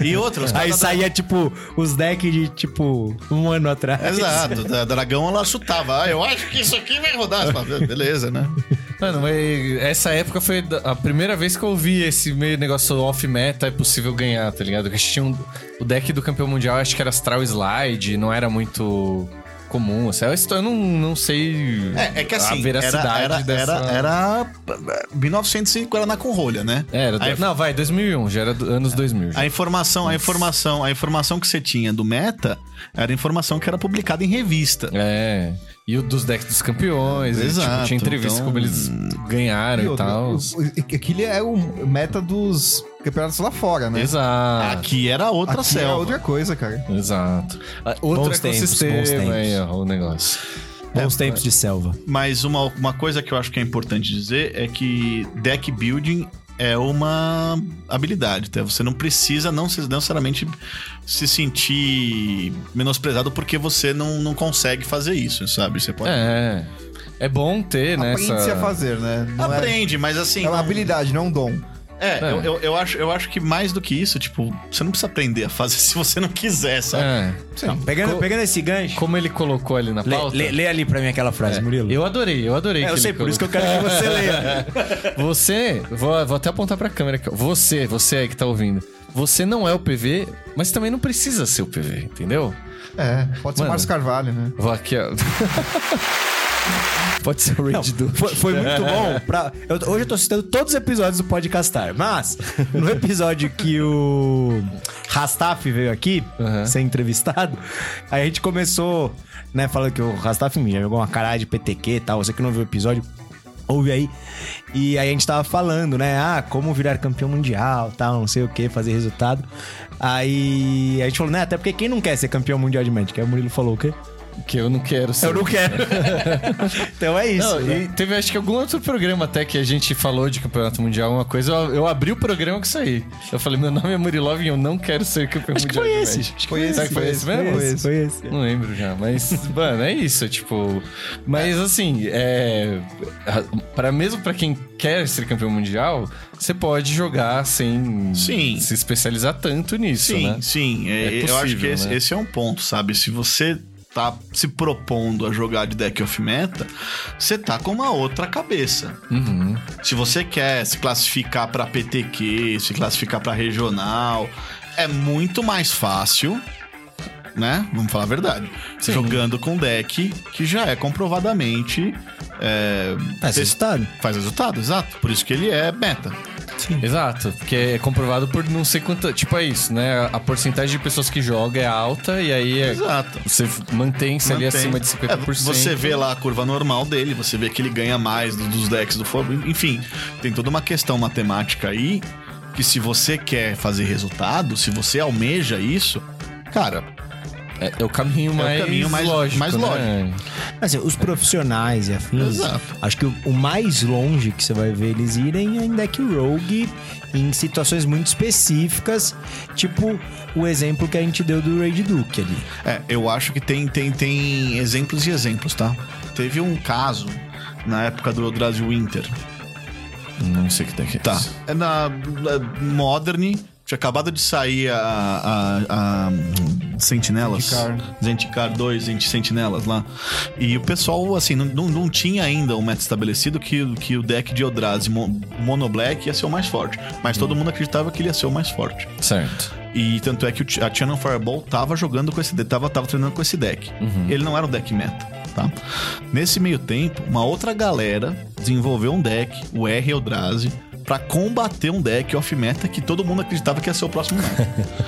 E outros. Aí caras da- saía, tipo, os decks de, tipo, um ano atrás. Exato, da Dragão ela chutava. Ah, eu acho que isso aqui vai rodar. Beleza, né? Mano, mas essa época foi a primeira vez que eu vi esse meio negócio off-meta é possível ganhar, tá ligado? Que a gente tinha um, o deck do campeão mundial, acho que era Astral Slide, não era muito comum. Assim, eu não, não sei É, é que a assim, era, veracidade era, dessa... era, era 1900 e Guaraná com rolha, né? Era, Aí- não, vai, 2001, já era do- anos 2000. já. A informação, a informação, a informação que você tinha do meta era informação que era publicada em revista. É. E o dos decks dos campeões. e, Exato, tipo, tinha entrevista então- como eles ganharam E e, tal. o- o- Aquele é o meta dos campeonatos lá fora, né? Exato. Aqui era outra Aqui selva. é outra coisa, cara. Exato. Ah, Outro Bons tempos, ecossistema bons tempos. aí, ó, o negócio. Bons tempos de selva. Mas uma, uma coisa que eu acho que é importante dizer é que deck building é uma habilidade, tá? Você não precisa não se- necessariamente se sentir menosprezado porque você não, não consegue fazer isso, sabe? Você pode... É. É bom ter, né? Aprende-se essa- a fazer, né? Não é, Aprende, mas assim... é uma não- habilidade, não um dom. É, É. Eu, eu, eu acho, eu acho que mais do que isso, tipo, você não precisa aprender a fazer se você não quiser, sabe? É. Pegando, Co- pegando esse gancho, Como ele colocou ali na lê, pauta. lê- lê ali pra mim aquela frase, É, Murilo. Eu adorei, eu adorei. É, eu sei, por isso que eu quero que você leia. Você, vou, vou até apontar pra câmera aqui. Você, você aí que tá ouvindo. Você não é o PV, mas também não precisa ser o PV, entendeu? É, pode ser Mano. Márcio Carvalho, né? Vou aqui, ó. Pode ser o Raid do. Foi, foi muito bom. Pra, eu- hoje eu tô citando todos os episódios do Podcastar, mas no episódio que o Rastaf veio aqui Uhum. ser entrevistado, aí a gente começou, né, falando que o Rastaf me jogou uma caralho de PTQ e tal. Você que não viu o episódio, ouve aí. E aí a gente tava falando, né, ah, como virar campeão mundial, tal, não sei o que, fazer resultado. Aí a gente falou, né, até porque quem não quer ser campeão mundial de Magic? Aí o Murilo falou o quê? Que eu não quero ser. Eu não quero. então é isso. Não, né? e teve acho que algum outro programa até que a gente falou de campeonato mundial, uma coisa. Eu, eu abri o programa com isso aí. Eu falei, meu nome é Murilov e eu não quero ser campeão Acho que mundial. foi de esse. Acho que Foi esse, que foi foi esse mesmo? foi esse. Foi esse. Não lembro já, mas, mano, é isso, tipo. Mas assim, é. Para mesmo pra quem quer ser campeão mundial, você pode jogar sem Sim. se especializar tanto nisso, Sim, né? sim. É, É eu acho que possível, esse, né? esse é um ponto, sabe? Se você tá se propondo a jogar de deck of meta, você tá com uma outra cabeça. Uhum. Se você quer se classificar pra PTQ, se classificar pra regional, é muito mais fácil, né? Vamos falar a verdade. Sim. Jogando com deck que já é comprovadamente. é, Faz resultado. Faz resultado, exato. Por isso que ele é meta. Exato, porque é comprovado por não sei quanto. Tipo, é isso, né? A porcentagem de pessoas que jogam é alta e aí é- Exato. você mantém-se ali Mantém. acima de 50%. É, você vê lá a curva normal dele, você vê que ele ganha mais do- dos decks do fogo. Enfim, tem toda uma questão matemática aí que se você quer fazer resultado, se você almeja isso, cara, É, é o caminho mais caminho mais- lógico. mais né? Assim, os profissionais e afins, Exato. acho que o, o mais longe que você vai ver eles irem é em deck rogue, em situações muito específicas, tipo o exemplo que a gente deu do Raid Duke ali. é, eu acho que tem, tem, tem exemplos e exemplos, tá? Teve um caso na época do Brasil Winter. Não sei o que tem aqui. Tá. É na, na Modern. Tinha acabado de sair a, a, a Sentinelas. Zendikar. Zendikar 2, Zent- Sentinelas lá. E o pessoal, assim, não, não, tinha ainda um meta estabelecido que, que o deck de Eldrazi Mo- Mono Black ia ser o mais forte. Mas todo mundo acreditava que ele ia ser o mais forte. Certo. E tanto é que a Channel Fireball tava jogando com esse deck, tava, tava treinando com esse deck. Ele não era um deck meta, tá? Nesse meio tempo, uma outra galera desenvolveu um deck, o R Eldrazi, pra combater um deck off-meta que todo mundo acreditava que ia ser o próximo.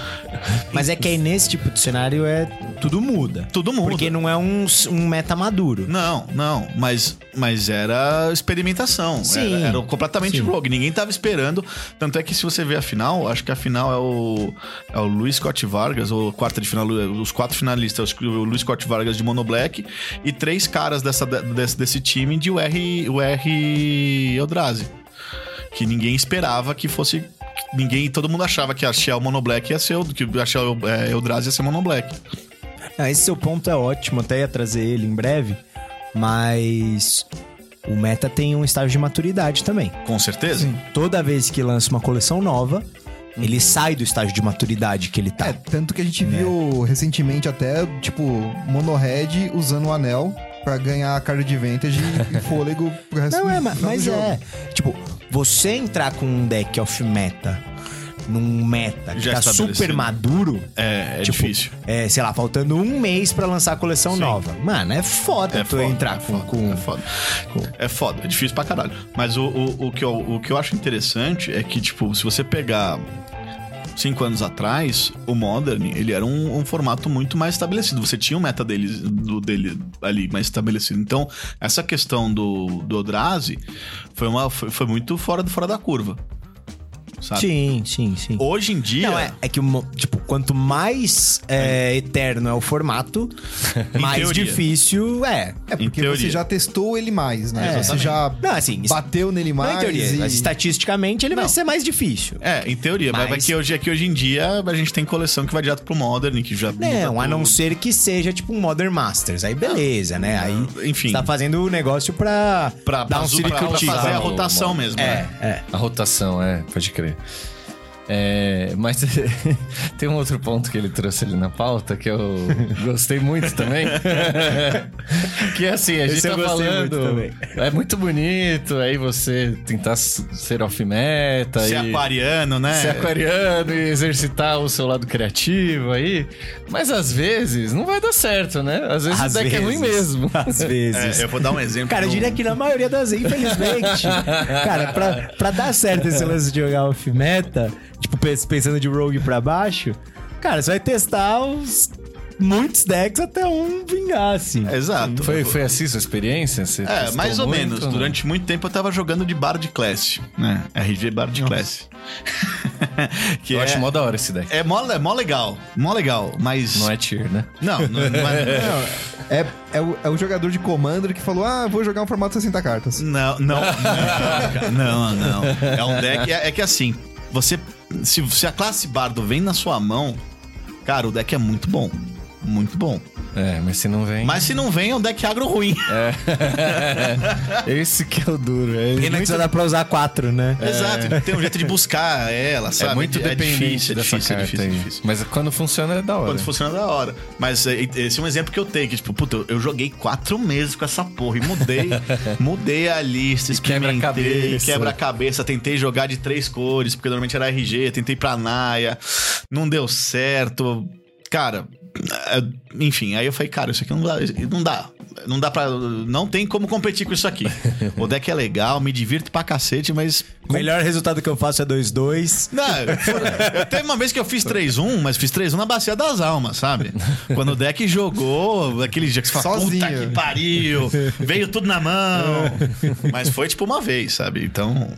Mas é que aí nesse tipo de cenário é tudo muda. Tudo muda. Porque não é um, um meta maduro. Não, não, mas, mas era experimentação. Sim. Era, era completamente Sim. rogue. Ninguém tava esperando. Tanto é que se você ver a final, acho que a final é o, é o Luiz Scott Vargas, ou quarta de final, os quatro finalistas, o Luiz Scott Vargas de Mono Black e três caras dessa, desse, desse time de UR, UR Eldrazi. Que ninguém esperava que fosse. Ninguém, todo mundo achava que a Shell Mono Black ia ser o. Que a Shell é, Eldrazi ia ser Mono Black. Ah, esse seu ponto é ótimo, até ia trazer ele em breve, mas o meta tem um estágio de maturidade também. Com certeza. Toda vez que lança uma coleção nova, ele sai do estágio de maturidade que ele tá. É, tanto que a gente viu recentemente até, tipo, Monohead usando o anel pra ganhar a carta de vantage e fôlego pro resto Não, é, mas jogo. é. Tipo, você entrar com um deck off-meta num meta que Já tá super maduro, É, é Tipo, difícil. é, sei lá, faltando um mês pra lançar a coleção Sim. nova. Mano, é foda É tu foda, entrar é com, foda, com- É foda. É foda, é difícil pra caralho. Mas o, o, o, que eu, o que eu acho interessante é que, tipo, se você pegar cinco anos atrás, o Modern, ele era um, um formato muito mais estabelecido. Você tinha o meta dele, do, dele ali mais estabelecido. Então, essa questão do, do Eldrazi foi, uma, foi, foi muito fora, fora da curva. Sabe? Sim, sim, sim. Hoje em dia... Não, é, é que, tipo, quanto mais é, eterno é o formato, mais teoria. difícil é. É porque você já testou ele mais, né? É, você já Não, assim, bateu nele Não, mais. em teoria, e- mas estatisticamente ele vai Não. ser mais difícil. É, em teoria, mas, Mas- é que hoje, é que hoje em dia a gente tem coleção que vai direto pro Modern, que já. Não, a não ser que seja tipo um Modern Masters. Aí beleza, né? Aí enfim. você tá fazendo o negócio pra, Pra, dar um pra, pra, pra circuito. fazer a rotação modo. mesmo. É, né? é. A rotação, é, pode crer. Okay. É, mas tem um outro ponto que ele trouxe ali na pauta que eu gostei muito também. que é assim, a gente Esse tá falando. muito. É muito bonito, aí você tentar ser off-meta. Ser e- aquariano, né? ser aquariano e exercitar o seu lado criativo aí. Mas às vezes não vai dar certo, né? Às vezes Às o deck é ruim vezes. mesmo. Às vezes. É, eu vou dar um exemplo. Cara, eu diria que na maioria das vezes, infelizmente. cara, pra, pra dar certo esse lance de jogar off-meta, tipo, pens- pensando de rogue pra baixo, cara, você vai testar os muitos decks até um vingar, assim. Exato. Foi, foi assim sua experiência? Você É, mais ou muito menos. Durante muito tempo eu tava jogando de Bard Class, né? RG Bard Class. que Eu é, acho mó da hora esse deck. é mó, é mó legal. Mó legal, mas... Não é tier, né? Não, não, não é... Não, é, é, o, é o jogador de Commander que falou: Ah, vou jogar um formato 60 cartas. Não, não, não, não, não. É um deck. É, é que assim, você. Se, se a classe bardo vem na sua mão, cara, o deck é muito bom. Muito bom. É, mas se não vem. Mas se não vem, é um deck agro ruim. Esse que é o duro. É Pena que muito, só dá pra usar quatro, né? Exato. Tem um jeito de buscar ela, sabe? é muito dependente difícil, é dessa difícil, é carta difícil, é difícil. Mas quando funciona é da hora. Quando funciona da hora. Mas é, esse é um exemplo que eu tenho, que, tipo, puta, eu- joguei quatro meses com essa porra e mudei, mudei a lista, experimentei, quebra-cabeça. quebra-cabeça, tentei jogar de três cores, porque normalmente era RG, tentei pra Naya, não deu certo. Cara, é, enfim, aí eu falei, cara, isso aqui não dá, não dá. Não dá pra. Não tem como competir com isso aqui. O deck é legal, me divirto pra cacete, mas O melhor resultado que eu faço é 2-2. não, eu- teve uma vez que eu fiz 3-1, mas fiz 3-1 na bacia das almas, sabe? Quando o deck jogou, aquele dia que você fala, Sozinho. puta que pariu, veio tudo na mão. Mas foi tipo uma vez, sabe? Então.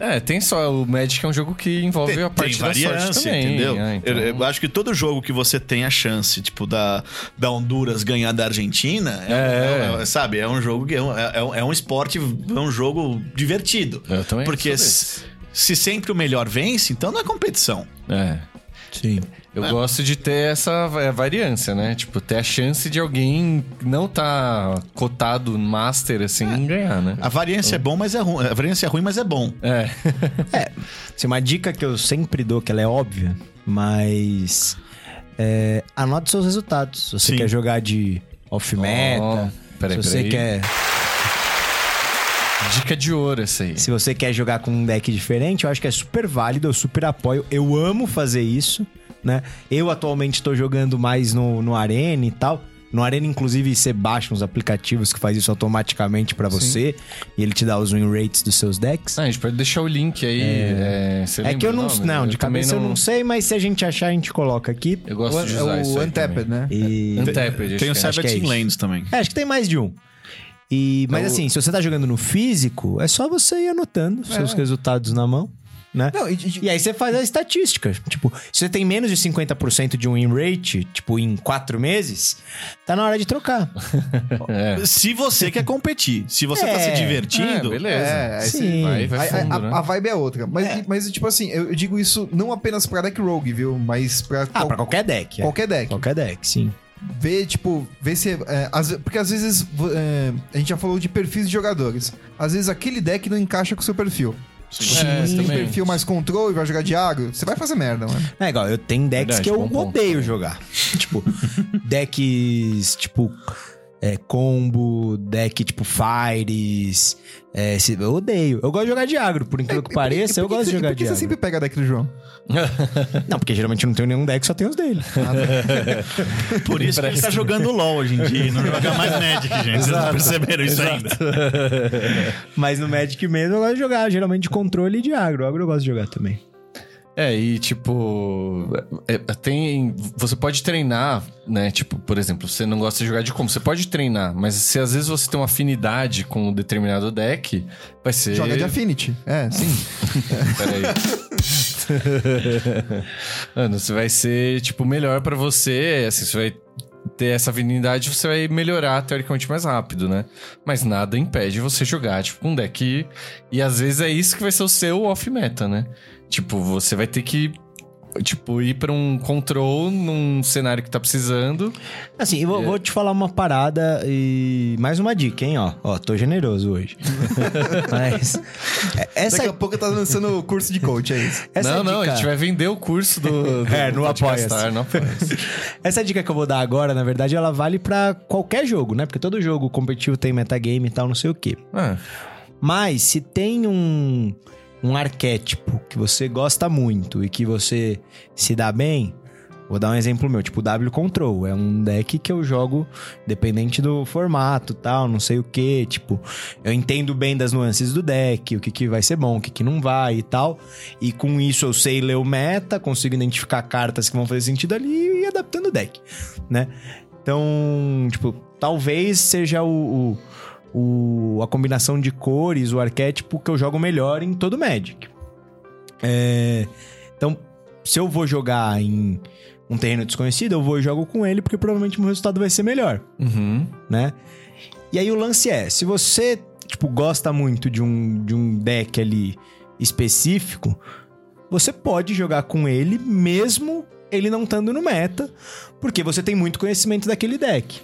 É, tem só. O Magic é um jogo que envolve Tem, a parte tem da sorte também. entendeu? é, então- eu, eu acho que todo jogo que você tem a chance, tipo, da, da Honduras ganhar da Argentina, é, É. é- é- sabe? É um jogo que é um, é, um- é um esporte, é um jogo divertido. Eu também Porque se, se sempre o melhor vence, então não é competição. É. Sim. Eu É. gosto de ter essa va- variância, né? Tipo, ter a chance de alguém não tá cotado master assim É. em ganhar, né? A variância é bom, mas é ruim. A variância é ruim, mas é bom. É. Assim, uma dica que eu sempre dou, que ela é óbvia, mas. É, anote seus resultados. Se você Sim. quer jogar de off-meta, peraí, se você peraí. quer. Dica de ouro essa aí. Se você quer jogar com um deck diferente, eu acho que é super válido, eu super apoio. Eu amo fazer isso, né? Eu atualmente tô jogando mais no, no Arena e tal. No Arena, inclusive, você baixa uns aplicativos que faz isso automaticamente pra você. E ele te dá os win rates dos seus decks. Ah, a gente pode deixar o link aí. É, você é lembra que eu não. nome? Não, de também cabeça eu não sei, mas se a gente achar, a gente coloca aqui. Eu gosto O, de é usar isso o Untapped, também. né? E... Untapped, acho Tem o que é. É. Lands também. É, acho que tem mais de um. E, mas assim, se você tá jogando no físico, é só você ir anotando seus resultados na mão, né? Não, e- e- E aí você faz a estatística. Tipo, se você tem menos de 50% de um win rate, tipo, em quatro meses, tá na hora de trocar. Se você quer competir, se você tá É. se É, divertindo, beleza. É, aí Sim. Vai, vai A, a- fundo, a- né? a vibe é outra. Mas, mas tipo assim, eu, digo isso não apenas pra deck rogue, viu? Mas pra, Ah, qual- pra qualquer deck. é. qualquer deck. Qualquer deck, sim. Ver, tipo, ver se. é, ve- porque às vezes. é, a gente já falou de perfis de jogadores. Às vezes aquele deck não encaixa com o seu perfil. É, Você tem também. perfil mais controle, vai jogar de agro, você vai fazer merda, mano. É igual, eu tenho decks Verdade, que eu bom ponto. odeio jogar. tipo, decks, tipo... é, combo, deck tipo Fires. É, se- eu odeio. Eu gosto de jogar de agro, por incrível que pareça, eu gosto de jogar Por que de você agro. sempre pega a deck do João? Não, porque geralmente eu não tenho nenhum deck, só tenho os dele. Por isso que ele tá jogando LOL hoje em dia não joga mais Magic, gente. Vocês não perceberam isso ainda? Mas no Magic mesmo eu gosto de jogar, geralmente de controle e de agro. Agro eu gosto de jogar também. É, e tipo, é, é, tem. Você pode treinar, né? Tipo, por exemplo, você não gosta de jogar de como? Você pode treinar, mas se às vezes você tem uma afinidade com um determinado deck, vai ser. Joga de Affinity. É, sim. Peraí. Mano, você vai ser, tipo, melhor pra você. Assim, você vai ter essa afinidade, você vai melhorar teoricamente mais rápido, né? Mas nada impede você jogar, tipo, com um deck. E às vezes é isso que vai ser o seu off-meta, né? Tipo, você vai ter que. Tipo, ir pra um control num cenário que tá precisando. Assim, eu vou, vou te falar uma parada e mais uma dica, hein, ó. Ó, tô generoso hoje. Mas é, essa Daqui a pouco tá lançando o curso de coach, é isso. essa não, não, dica, a gente vai vender o curso do. do É, no no Apoia-se. Essa dica que eu vou dar agora, na verdade, ela vale pra qualquer jogo, né? Porque todo jogo competitivo tem metagame e tal, não sei o quê. Ah, Mas se tem um, um arquétipo que você gosta muito e que você se dá bem, vou dar um exemplo meu, tipo W Control. É um deck que eu jogo dependente do formato tal, não sei o que. Tipo, eu entendo bem das nuances do deck, o que, que vai ser bom, o que, que não vai e tal. E com isso eu sei ler o meta, consigo identificar cartas que vão fazer sentido ali e adaptando o deck, né? Então, tipo, talvez seja o- o, o- a combinação de cores, o arquétipo que eu jogo melhor em todo Magic. É, então, se eu vou jogar em um terreno desconhecido, eu vou e jogo com ele, porque provavelmente o meu resultado vai ser melhor, uhum. né? E aí o lance é, se você, tipo, gosta muito de um, de um deck ali específico, você pode jogar com ele mesmo ele não estando no meta, porque você tem muito conhecimento daquele deck,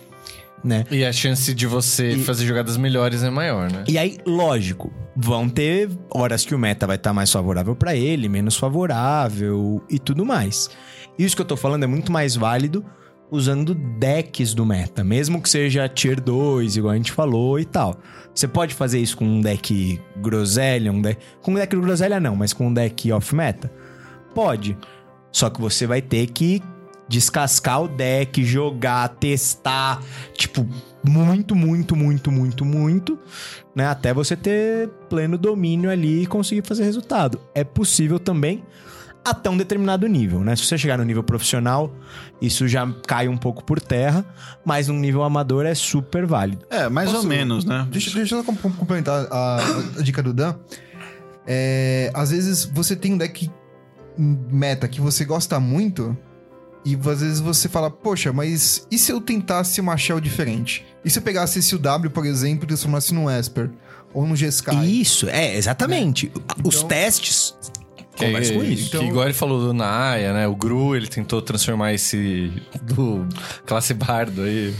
né? E a chance de você E- fazer jogadas melhores é maior, né? E aí, lógico, vão ter horas que o meta vai estar mais favorável pra ele, menos favorável e tudo mais. Isso que eu tô falando é muito mais válido usando decks do meta, mesmo que seja tier 2, igual a gente falou e tal. Você pode fazer isso com um deck groselha, um deck... com um deck groselha não, mas com um deck off meta? Pode. Só que você vai ter que descascar o deck, jogar, testar, tipo, muito, muito, muito, muito, muito, né? Até você ter pleno domínio ali e conseguir fazer resultado. É possível também até um determinado nível, né? Se você chegar no nível profissional, isso já cai um pouco por terra, mas num nível amador é super válido. É, mais Posso- ou menos, né? Deixa, deixa eu complementar a, a dica do Dan. É, às vezes você tem um deck meta que você gosta muito e às vezes você fala, poxa, mas e se eu tentasse uma shell diferente? E se eu pegasse esse W, por exemplo, e transformasse num Esper? Ou num G-Sky? Isso, é, exatamente. Os Então- testes Que, conversam com isso. Então- que igual ele falou do Naya, né? O Gru, ele tentou transformar esse do classe bardo aí.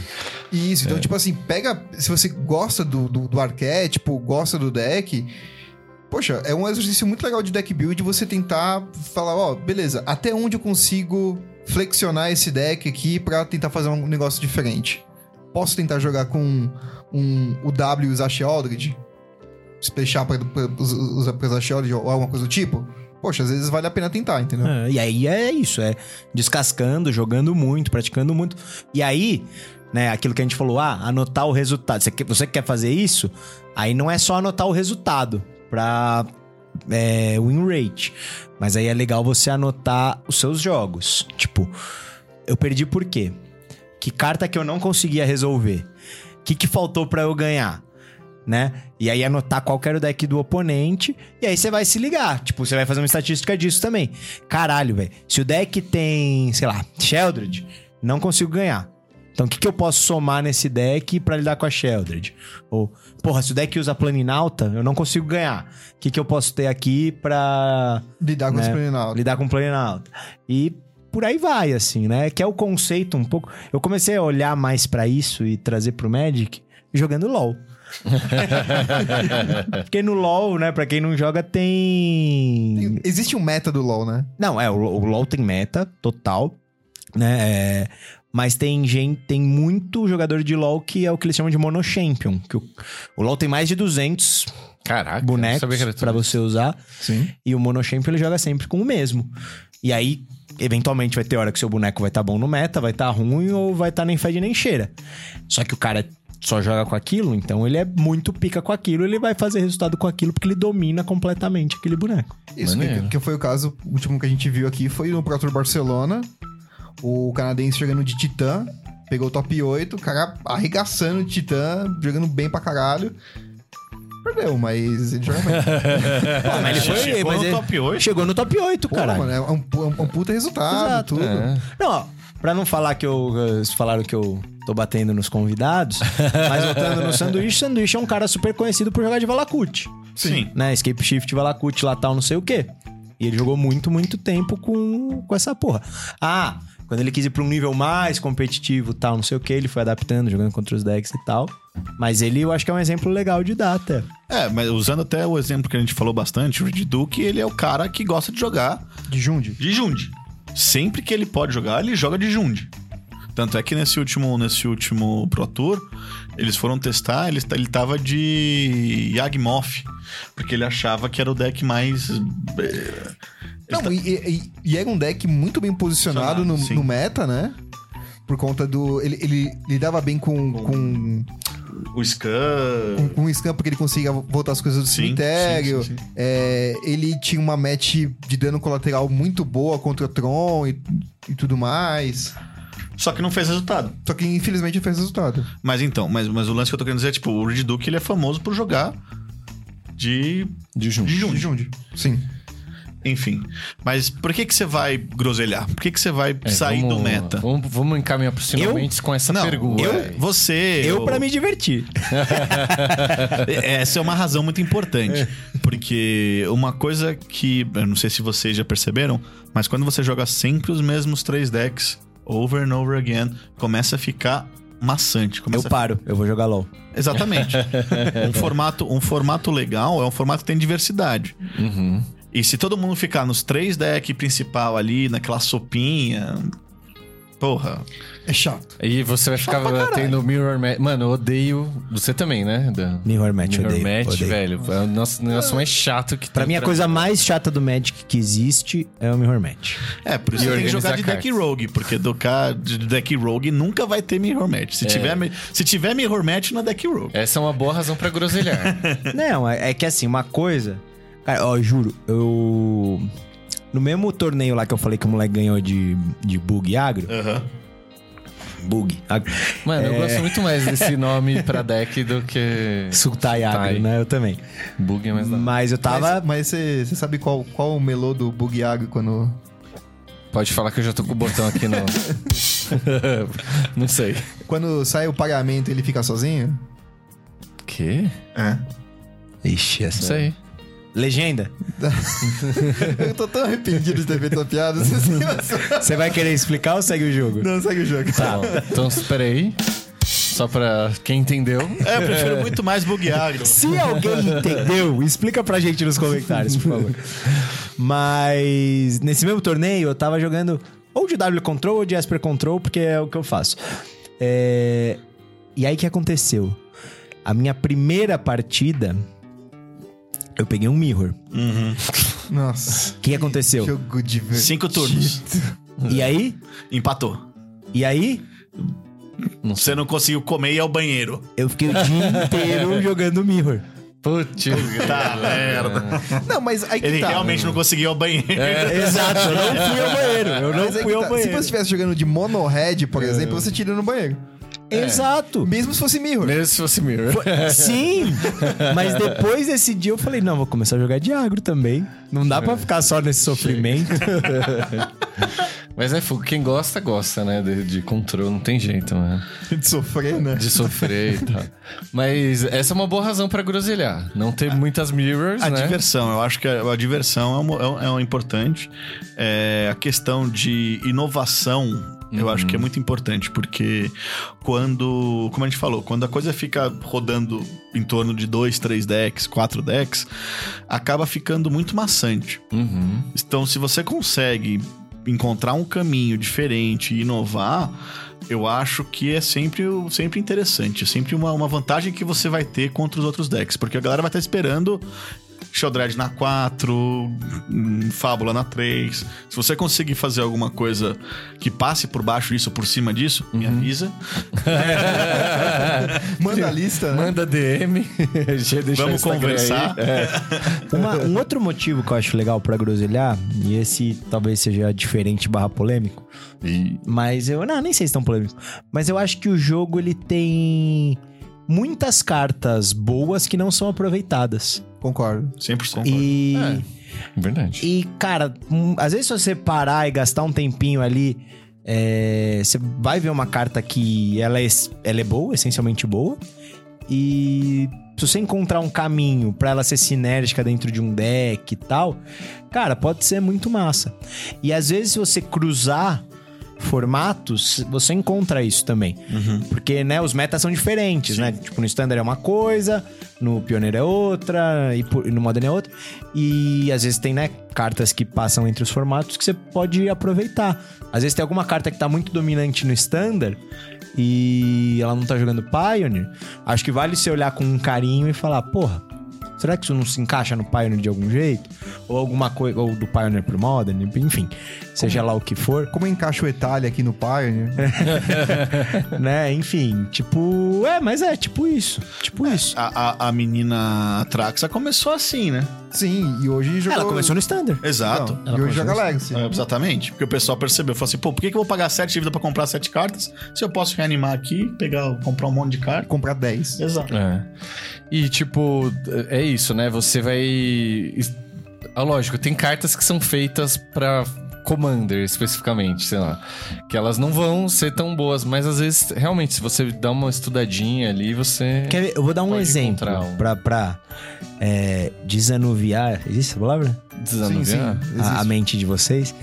Isso, então, tipo assim, pega. Se você gosta do, do, do arquétipo, gosta do deck. Poxa, é um exercício muito legal de deck build você tentar falar, ó, beleza, até onde eu consigo flexionar esse deck aqui pra tentar fazer um negócio diferente. Posso tentar jogar com um, o W e usar Sheoldred? Splashar pra, pra, usar pra usar ou alguma coisa do tipo? Poxa, às vezes vale a pena tentar, entendeu? É, e aí é isso, é descascando, jogando muito, praticando muito. E aí, né, aquilo que a gente falou, ah, anotar o resultado. Você, quer- você quer fazer isso? Aí não é só anotar o resultado pra é, win rate. Mas aí é legal você anotar os seus jogos. Tipo, eu perdi por quê? Que carta que eu não conseguia resolver? O que, que faltou pra eu ganhar? Né? E aí anotar qual era o deck do oponente. E aí você vai se ligar. Tipo, você vai fazer uma estatística disso também. Caralho, velho. Se o deck tem, sei lá, Sheldred, não consigo ganhar. Então o que, que eu posso somar nesse deck pra lidar com a Sheldred? Ou, porra, se o deck usa Planinauta, eu não consigo ganhar. O que, que eu posso ter aqui pra Lidar com Né? Planinauta. lidar com Planinauta? E por aí vai, assim, né? Que é o conceito um pouco. Eu comecei a olhar mais pra isso e trazer pro Magic jogando LOL. Porque no LoL, né, pra quem não joga, tem. Existe um meta do LoL, né? Não, é, o, o LoL tem meta total, né? é, Mas tem gente, tem muito jogador de LoL que é o que eles chamam de mono champion, que o, o LoL tem mais de 200 Caraca, bonecos isso. você usar. Sim. E o mono champion ele joga sempre com o mesmo. E aí, eventualmente vai ter hora que seu boneco vai estar bom no meta, vai estar ruim ou vai estar nem fede nem cheira. Só que o cara só joga com aquilo, então ele é muito pica com aquilo, ele vai fazer resultado com aquilo porque ele domina completamente aquele boneco. Isso, que, que foi o caso, o último que a gente viu aqui foi no Pro Tour Barcelona. O canadense jogando de Titã, pegou o top 8, o cara arregaçando de Titã, jogando bem pra caralho. Perdeu, mas ele joga bem. Pô, mas ele foi, Chegou mas no ele top 8. Chegou no top 8, Pô, cara. mano, é um, pu- é um puta resultado, Exato, tudo. É. Não, ó, pra não falar que eu. Eles falaram que eu tô batendo nos convidados, mas voltando no Sanduíche, Sanduíche é um cara super conhecido por jogar de Valakut. Sim. Né? Escape Shift, Valakut, lá tal, não sei o quê. E ele jogou muito, muito tempo com, com essa porra. Ah, quando ele quis ir pra um nível mais competitivo, tal, não sei o quê, ele foi adaptando, jogando contra os decks e tal. Mas ele, eu acho que é um exemplo legal de dar até. É, mas usando até o exemplo que a gente falou bastante, o Red Duke, ele é o cara que gosta de jogar De Jundi. de Jund. Sempre que ele pode jogar, ele joga de Jund. Tanto é que nesse último, nesse último Pro Tour, eles foram testar, ele, ele tava de Yagmoth, porque ele achava que era o deck mais... Não, e, e- e era um deck muito bem posicionado no, no meta, né? Por conta do. Ele, ele lidava bem com, com, O Scan... com, com o Scam, porque ele conseguia voltar as coisas do Sim, cemitério. sim, sim, sim. É, ele tinha uma match de dano colateral muito boa contra o Tron e, e tudo mais. Só que não fez resultado. Só que infelizmente não fez resultado. Mas então, mas, mas o lance que eu tô querendo dizer é, tipo, o Red Duke, ele é famoso por jogar de... De junto. De De Jund. Jundi. Sim. Enfim. Mas por que que você vai groselhar? Por que que você vai É, sair vamos- do meta? Vamos, vamos encaminhar pros finalmente com essa Não, pergunta. eu, você... Eu, pra me divertir. Essa é uma razão muito importante. Porque uma coisa que. Eu não sei se vocês já perceberam, mas quando você joga sempre os mesmos três decks, over and over again, começa a ficar maçante. Eu Começa a... paro, eu vou jogar LOL. Exatamente. um, formato, um formato legal é um formato que tem diversidade. Uhum. E se todo mundo ficar nos três decks principal ali, naquela sopinha. Porra. É chato. E você vai ficar tendo Mirror Match. Mano, eu odeio. Você também, né? Da... Mirror Match, Mirror odeio, Match, odeio. velho. É o nosso negócio mais chato que Pra tem mim, a coisa mais chata do Magic que existe é o Mirror Match. É, por isso E você tem que jogar de deck rogue, porque do ca- de deck rogue nunca vai ter mirror match. É. Se, tiver, mi- se tiver mirror match, não é deck rogue. Essa é uma boa razão pra groselhar. Não, é, é que assim, uma coisa. Cara, ó, juro, eu. No mesmo torneio lá que eu falei que o moleque ganhou de, de bug agro. Aham. Bug. Agro. Mano, eu gosto muito mais desse nome pra deck do que. Sultai agro, Sultai. né? Eu também. Bug é mais da... Mas eu tava. Mas- você sabe qual, qual o melô do Bug Agro quando. Pode falar que eu já tô com o botão aqui no. Não sei. Quando sai o pagamento ele fica sozinho? Quê? É. Ixi, Não essa. sei. Legenda. Eu tô tão arrependido de ter feito essa piada. Você vai querer explicar ou segue o jogo? Não, segue o jogo. Tá. Então, espera aí. Só pra quem entendeu. É, eu prefiro muito mais bug agro. Se alguém entendeu, explica pra gente nos comentários, por favor. Mas nesse mesmo torneio eu tava jogando ou de W Control ou de Esper Control, porque é o que eu faço. É, E aí o que aconteceu? A minha primeira partida, eu peguei um Mirror. Nossa. O que aconteceu? Jogo divertido. Cinco turnos. E aí? Empatou. E aí? Você não conseguiu comer e ir ao banheiro. Eu fiquei o dia inteiro jogando Mirror. Putz. Tá, merda. Não, mas aí que Ele tá. realmente não conseguiu ir ao banheiro. Exato, eu não fui ao banheiro. Eu não Mas fui que ao tá. Se banheiro. você estivesse jogando de mono red, por exemplo, você tira no banheiro. Exato. Mesmo se fosse mirror. Mesmo se fosse Mirror. Sim, mas depois desse dia eu falei, não, vou começar a jogar de agro também. Não dá pra ficar só nesse sofrimento. Mas é fogo. Quem gosta, gosta, né? De, de controle, não tem jeito, né? De sofrer, né? De sofrer e tal. Mas essa é uma boa razão pra groselhar. Não ter muitas mirrors, A né? diversão, eu acho que a, a diversão é, uma- é, um- é um importante. É, a questão de inovação, eu acho que é muito importante, porque quando, como a gente falou, quando a coisa fica rodando em torno de dois, três decks, quatro decks, acaba ficando muito maçante. Uhum. Então, se você consegue encontrar um caminho diferente e inovar, eu acho que é sempre, sempre interessante. Sempre uma, uma vantagem que você vai ter contra os outros decks. Porque a galera vai estar esperando Sheldred na 4, hum, Fábula na 3. Se você conseguir fazer alguma coisa que passe por baixo disso, por cima disso, me avisa. Manda a lista, né? Manda DM. Vamos conversar. É. Uma- um outro motivo que eu acho legal pra groselhar, e esse talvez seja diferente barra polêmico, E- mas eu... Não, nem sei se tão polêmico. Mas eu acho que o jogo, ele tem muitas cartas boas que não são aproveitadas. Concordo. 100%. E... É, verdade. E, cara, hum, às vezes se você parar e gastar um tempinho ali, é, você vai ver uma carta que ela é, ela é boa, essencialmente boa. E se você encontrar um caminho pra ela ser sinérgica dentro de um deck e tal, cara, pode ser muito massa. E às vezes se você cruzar formatos, você encontra isso também. Porque, né, os metas são diferentes, né? Tipo, no Standard é uma coisa, no Pioneiro é outra, e, por- e no Modern é outra. E às vezes tem, né, cartas que passam entre os formatos que você pode aproveitar. Às vezes tem alguma carta que tá muito dominante no Standard e ela não tá jogando Pioneer. Acho que vale você olhar com um carinho e falar, porra, será que isso não se encaixa no Pioneer de algum jeito? Ou alguma coisa, ou do Pioneer pro Modern, enfim, seja lá o que for. Como encaixa o Itália aqui no Pioneer? né? Enfim, tipo. É, mas é tipo isso. Tipo isso. A, a, a menina Traxa começou assim, né? Sim, e hoje jogou... Ela começou no Standard. Exato. Não, e hoje joga Legacy. É, exatamente. Porque o pessoal percebeu. Falou assim, pô, por que, que eu vou pagar 7 de vida pra comprar 7 cartas? Se eu posso reanimar aqui, pegar, comprar um monte de carta. Comprar 10. Exato. É. E, tipo, é isso, né? Você vai. Ah, lógico, tem cartas que são feitas pra Commander, especificamente, sei lá. Que elas não vão ser tão boas, mas às vezes, realmente, se você dá uma estudadinha ali, você. Quer ver? Eu vou dar um exemplo um. pra, pra é, desanuviar. Existe essa palavra? desanuviar? A, a mente de vocês.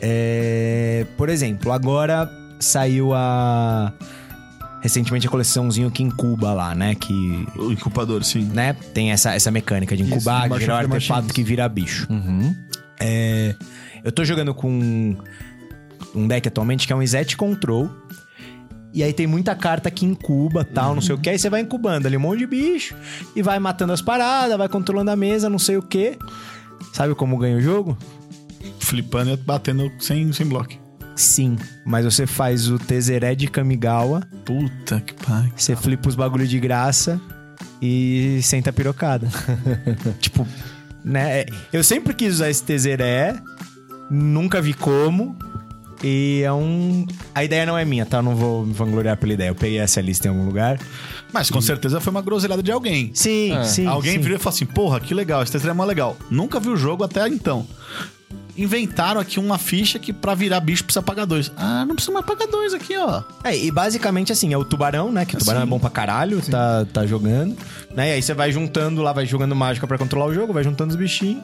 É, por exemplo, agora saiu a. Recentemente a coleçãozinho que incuba lá, né? Que O incupador, sim. né, tem essa, essa mecânica de Isso, incubar, do de gerar artefato que vira bicho. Uhum. É, eu tô jogando com um deck atualmente que é um Izet Control. E aí tem muita carta que incuba, tal, não sei o que. Aí você vai incubando ali um monte de bicho e vai matando as paradas, vai controlando a mesa, não sei o que. Sabe como ganha o jogo? Flipando e batendo sem, sem bloco. Sim, mas você faz o Tezeré de Kamigawa, Puta que pariu. você flipa os bagulho de graça e senta a pirocada. tipo, né? Eu sempre quis usar esse Tezeré, nunca vi como. E é um. A ideia não é minha, tá? Eu não vou me vangloriar pela ideia. Eu peguei essa lista em algum lugar. Mas com certeza foi uma groselhada de alguém. Sim, É. sim. Alguém sim. virou e falou assim: porra, que legal, esse texto é mó legal. Nunca vi o jogo até então. Inventaram aqui uma ficha que pra virar bicho precisa pagar dois. Ah, não precisa mais pagar dois aqui, ó. É, e basicamente assim, é o tubarão, né? Que o tubarão Sim. é bom pra caralho, tá, tá jogando. Né? E aí você vai juntando lá, vai jogando mágica pra controlar o jogo, vai juntando os bichinhos.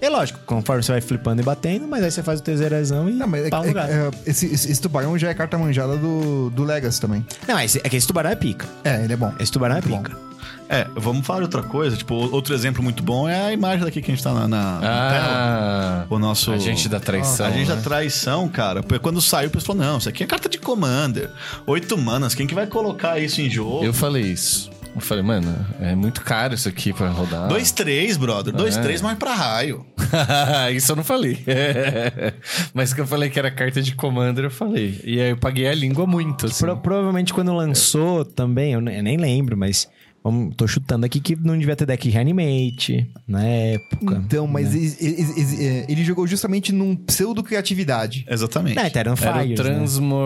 É lógico, conforme você vai flipando e batendo, mas aí você faz o Tezerezão e Não, mas é, pau no é- gato. é- esse, esse, esse tubarão já é carta manjada do, do Legacy também. Não, esse, é que esse tubarão é pica. É, ele é bom. Esse tubarão é Muito pica. É, vamos falar de outra coisa. Tipo, outro exemplo muito bom é a imagem daqui que a gente tá na, na- na tela. Ah, O nosso. a gente da traição. A gente né? da traição, cara. Porque quando saiu, o pessoal falou: não, isso aqui é carta de Commander. Oito manas, quem que vai colocar isso em jogo? Eu falei isso. Eu falei, mano, é muito caro isso aqui pra rodar. Dois, três, brother. Dois, É. três, mas pra raio. Isso eu não falei. Mas que eu falei que era carta de Commander, eu falei. E aí eu paguei a língua muito, assim. Pro- provavelmente quando lançou também, eu nem lembro, mas vamos, tô chutando aqui que não devia ter deck Reanimate na época. Então, mas is- is- is- é, ele jogou justamente num pseudo-criatividade. Exatamente. Não, Terran Era o Fires, né? Transmo...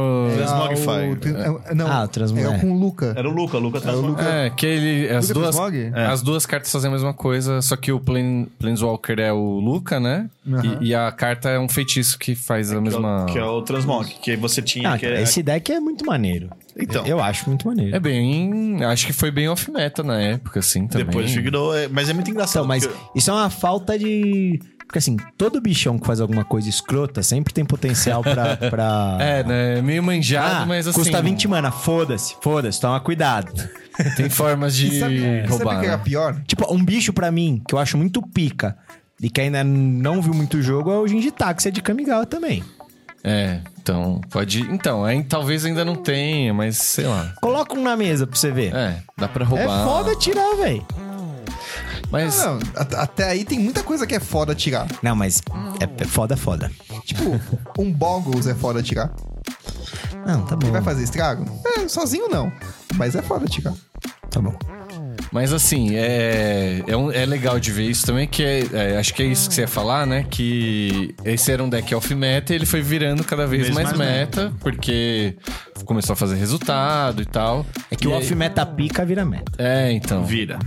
Ah, o- é, Não, Ah, o Transmo- é é. com o Luca. Era o Luca, o Luca É o Luca. É, que ele... As Luca duas, Transmog? as duas cartas fazem a mesma coisa, só que o Plan, Planeswalker é o Luca, né? E, e a carta é um feitiço que faz a mesma... Que é o Transmog, que você tinha. Ah, que é- esse deck é muito maneiro. Então. Eu acho muito maneiro. É bem... Acho que foi bem off-meta na época, assim, também. Depois virou. é, Mas é muito engraçado. Então, mas porque- isso é uma falta de. Porque assim, todo bichão que faz alguma coisa escrota sempre tem potencial pra. pra... É, né? Meio manjado, Ah, mas assim... custa 20 mana, foda-se, foda-se, toma cuidado. Tem formas de sabe, sabe roubar, o que é né? a pior? Tipo, um bicho pra mim, que eu acho muito pica, e que ainda não viu muito jogo, é o Jinjitaxia de Kamigawa também. É, então, pode. Então, aí, talvez ainda não tenha, mas sei lá. Coloca um na mesa pra você ver. É, dá pra É roubar. foda tirar, velho. Mas. Não, at- até aí tem muita coisa que é foda tirar. Não, mas é, é foda, foda. Tipo, um Boggles é foda tirar. Não, tá bom. Vai fazer estrago? É, sozinho não. Mas é foda tirar. Tá bom. Mas assim, é, é, um- é legal de ver isso também, que é, é, acho que é isso que você ia falar, né? Que esse era um deck off-meta e ele foi virando cada vez Vez mais, mais meta, porque começou a fazer resultado e tal. É que E o off-meta pica vira meta. É, então. Vira.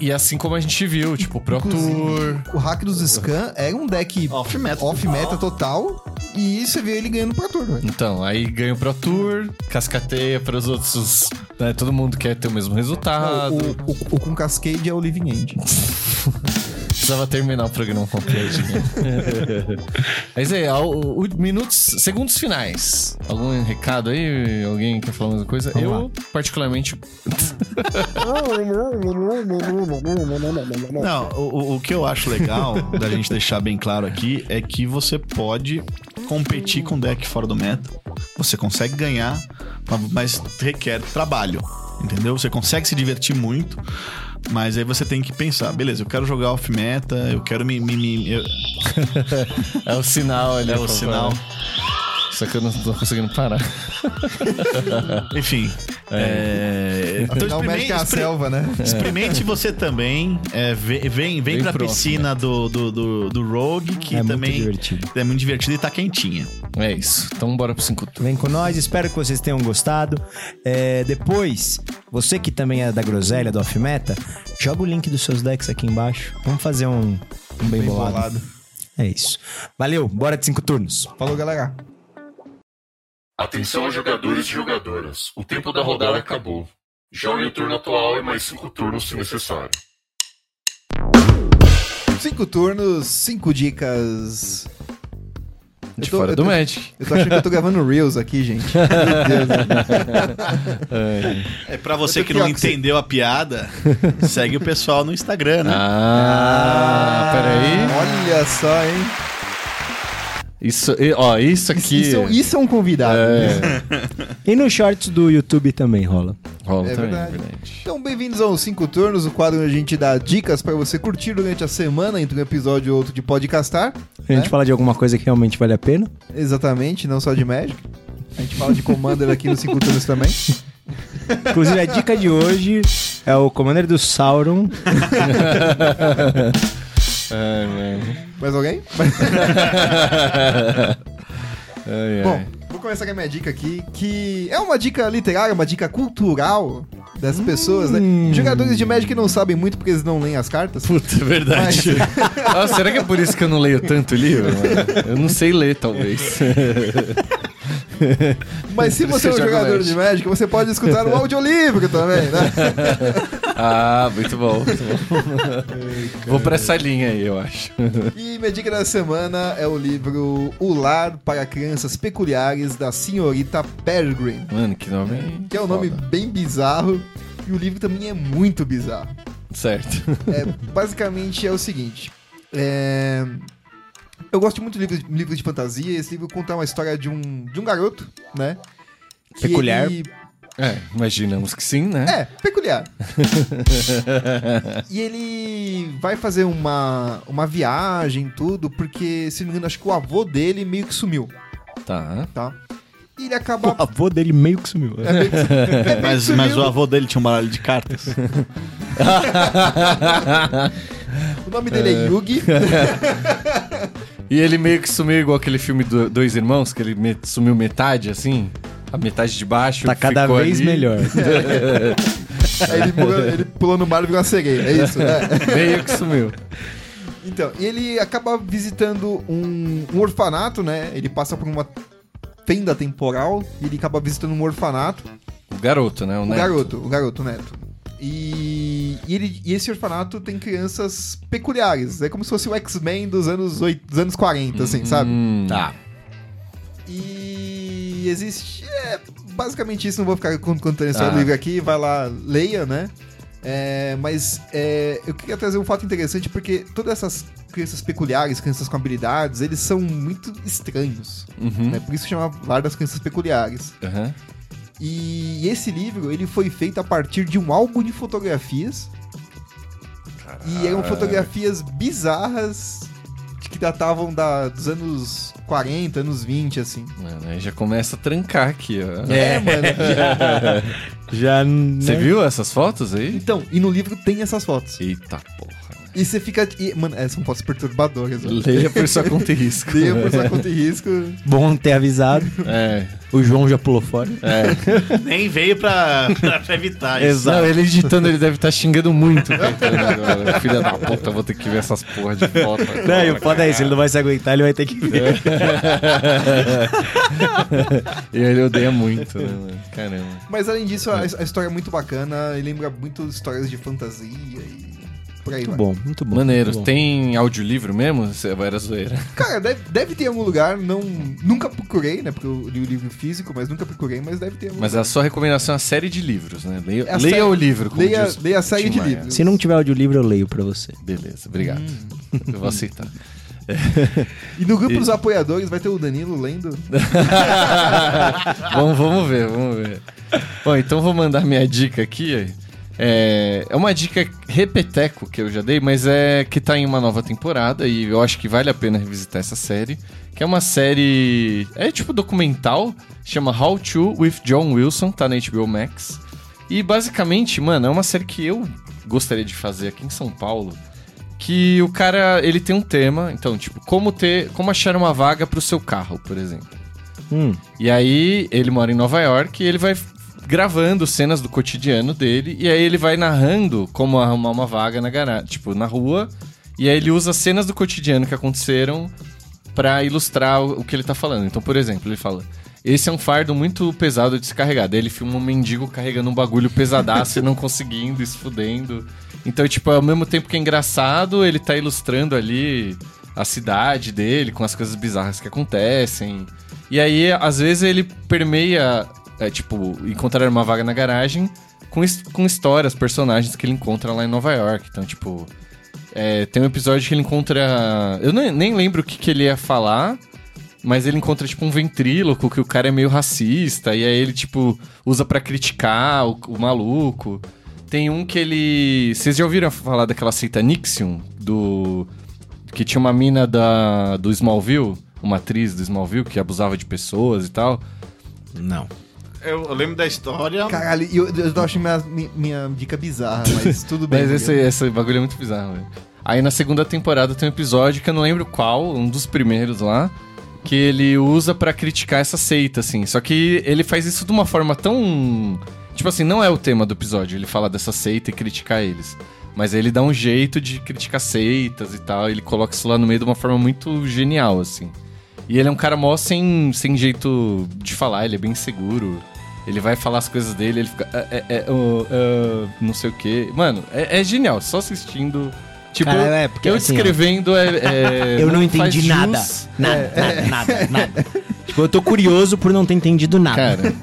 E, e assim como a gente viu, tipo, Pro Tour. O hack dos Scan era um deck Off-meta. off-meta total. E você vê ele ganhando pra turno. velho. Então, aí ganha o Pro Tour, cascateia para os outros. né, todo mundo quer ter o mesmo resultado. O, o, o com Cascade é o Living End. Precisava terminar o programa completo. Né? Mas aí, ao- o, minutos, segundos finais. Algum recado aí? Alguém quer falar alguma coisa? Vamos Eu, particularmente, Não, o- o que eu acho legal da gente deixar bem claro aqui é que você pode competir com deck fora do meta. Você consegue ganhar, mas requer trabalho. Entendeu? Você consegue se divertir muito. Mas aí você tem que pensar, beleza, eu quero jogar off-meta, eu quero me. me- me- eu- é o sinal ali. É o sinal. Só que eu não tô conseguindo parar. Enfim. É... Então, Não mexe experimente, com a selva, né? experimente você também. é, vem, vem, vem pra pro piscina do, do, do, do Rogue, que É muito também divertido. é muito divertido e tá quentinha. É isso. Então bora pro 5 Vem com nós, espero que vocês tenham gostado. É, depois, você que também é da groselha, do off-meta, joga o link dos seus decks aqui embaixo. Vamos fazer um, um bem, Bem bolado. bolado. É isso. Valeu, bora de cinco turnos. Falou, galera. Atenção jogadores e jogadoras. O tempo da rodada acabou. Jogue o turno atual e mais cinco turnos se necessário. Cinco turnos, cinco dicas. De tô- fora do tô- Magic. Eu tô achando que eu tô gravando Reels aqui, gente. Meu Deus. É pra você que não entendeu a piada, segue o pessoal no Instagram, né? Ah, peraí. Olha só, hein? Isso, ó, isso Isso, aqui. isso, é- isso é um convidado. É, E no shorts do YouTube também rola. rola É também, verdade. verdade. Então, bem-vindos aos Cinco Turnos, o quadro onde a gente dá dicas pra você curtir durante a semana entre um episódio e outro de podcastar. A gente né? fala de alguma coisa que realmente vale a pena. Exatamente, não só de Magic. A gente fala de Commander aqui nos Cinco Turnos também. Inclusive, a dica de hoje é o Commander do Sauron. Ai, mano. Mais alguém? Ai, ai. Bom, vou começar com a minha dica aqui, que é uma dica literária, uma dica cultural das pessoas, né? Jogadores de Magic não sabem muito porque eles não leem as cartas. Puta, é verdade. Ah, será que é por isso que eu não leio tanto livro? mano? Eu não sei ler, talvez. Mas se você é um jogador de Magic, você pode escutar o audiolivro também, né? Ah, muito bom, muito bom. Vou pra essa linha aí, eu acho. E minha dica da semana é o livro O Lar para Crianças Peculiares, da senhorita Peregrine. Mano, que nome. Que é um nome foda. bem bizarro. E o livro também é muito bizarro. Certo. É, basicamente é o seguinte. é, Eu gosto muito de livros, livros de fantasia. Esse livro conta uma história de um, de um garoto, né? que Peculiar. ele- É, imaginamos que sim, né? É, peculiar. e ele vai fazer uma, uma viagem, tudo, porque, se não me engano, acho que o avô dele meio que sumiu, Tá. tá? E ele O acaba. avô dele meio que sumiu. É meio que, é meio que Mas, sumiu. mas o avô dele tinha um baralho de cartas. O nome dele é, Yugi. E ele meio que sumiu igual aquele filme do Dois Irmãos, que ele me- sumiu metade, assim. A metade de baixo. Tá cada ficou vez ali. melhor. Aí ele pulou, ele pulou no mar e virou uma sereia. É isso, né? Meio que sumiu. Então, e ele acaba visitando um, um orfanato, né? Ele passa por uma fenda temporal e ele acaba visitando um orfanato. O garoto, né? O, O neto. garoto, o garoto o neto. E, e, ele, e esse orfanato tem crianças peculiares. É como se fosse o X-Men dos anos, oit- dos anos 40, assim, sabe? Hum, Tá. E existe. É, basicamente isso, não vou ficar con- contando a história Ah. do livro aqui. Vai lá, leia, né? É, mas é, eu queria trazer um fato interessante porque todas essas crianças peculiares, crianças com habilidades, eles são muito estranhos. Uhum. Né? Por isso chama Lar das Crianças Peculiares. Aham. E esse livro ele foi feito a partir de um álbum de fotografias. E eram fotografias bizarras que datavam da, dos anos 40, anos 20, assim. Mano, aí já começa a trancar aqui, ó. É, mano. Já. Você né? viu essas fotos aí? Então, e no livro tem essas fotos. Eita porra. E você fica. E, mano, é, são fotos perturbadoras. mano. Leia por sua conta e risco. Leia por sua conta e risco. Bom ter avisado. É, O João já pulou fora. é. Nem veio pra, pra evitar isso. Não, ele editando, ele deve estar xingando muito agora. Filha da puta, vou ter que ver essas porra de foto. Não, e o foda é isso, ele não vai se aguentar, ele vai ter que ver. E ele odeia muito, né, mano? Caramba. Mas além disso, a, a história é muito bacana e lembra muito histórias de fantasia e por aí vai. Muito bom, muito bom. Maneiro, muito bom. tem audiolivro mesmo? Era zoeira. Cara, deve, deve ter algum lugar, não, nunca procurei, né? Porque eu li o livro físico, mas nunca procurei, mas deve ter algum Mas lugar. a sua recomendação é a série de livros, né? Leia, É a leia série- o livro. como leia, diz leia a série de livros. Se não tiver audiolivro, eu leio pra você. Beleza, obrigado. Hum. Eu vou aceitar. E no grupo dos apoiadores vai ter o Danilo lendo. vamos, vamos ver, vamos ver. Bom, então vou mandar minha dica aqui. É, é uma dica repeteco que eu já dei, mas é que tá em uma nova temporada e eu acho que vale a pena revisitar essa série. Que é uma série. É tipo documental, chama How to with John Wilson, tá na HBO Max. E basicamente, mano, é uma série que eu gostaria de fazer aqui em São Paulo. Que o cara, ele tem um tema, então, tipo, como ter. Como achar uma vaga pro seu carro, por exemplo. Hum, E aí, ele mora em Nova York e ele vai gravando cenas do cotidiano dele. E aí, ele vai narrando como arrumar uma vaga na garagem, tipo, na rua. E aí, ele usa cenas do cotidiano que aconteceram pra ilustrar o, que ele tá falando. Então, por exemplo, ele fala: Esse é um fardo muito pesado de se carregar. Daí ele filma um mendigo carregando um bagulho pesadaço e não conseguindo, e se fudendo. Então, tipo, ao mesmo tempo que é engraçado, ele tá ilustrando ali a cidade dele com as coisas bizarras que acontecem. E aí, às vezes, ele permeia, é, tipo, encontrar uma vaga na garagem com, com histórias, personagens que ele encontra lá em Nova York. Então, tipo, é, tem um episódio que ele encontra. Eu nem, nem lembro o que, que ele ia falar. Mas ele encontra, tipo, um ventríloco, que o cara é meio racista, e aí ele, tipo, usa pra criticar o, o maluco. Tem um que ele. Vocês já ouviram falar daquela seita Nixium? Do. Que tinha uma mina da, do Smallville, uma atriz do Smallville, que abusava de pessoas e tal. não. Eu, eu lembro da história. Caralho, eu, eu tô achando minha, mi- minha dica bizarra, mas tudo bem. Mas esse, esse bagulho é muito bizarro, velho. Aí na segunda temporada tem um episódio que eu não lembro qual, um dos primeiros lá, que ele usa pra criticar essa seita, assim. Só que ele faz isso de uma forma tão. Tipo assim, não é o tema do episódio, ele fala dessa seita e criticar eles. Mas aí ele dá um jeito de criticar seitas e tal, ele coloca isso lá no meio de uma forma muito genial, assim. E ele é um cara mó sem, sem jeito de falar, ele é bem seguro. Ele vai falar as coisas dele, ele fica. É, é, é, oh, ah, não sei o quê. Mano, é, é genial, só assistindo. Tipo, Cara, é, porque eu assim, descrevendo é, é, Eu não faz entendi nada. jus. Nada, nada, nada, nada. Tipo, eu tô curioso por não ter entendido nada. Cara.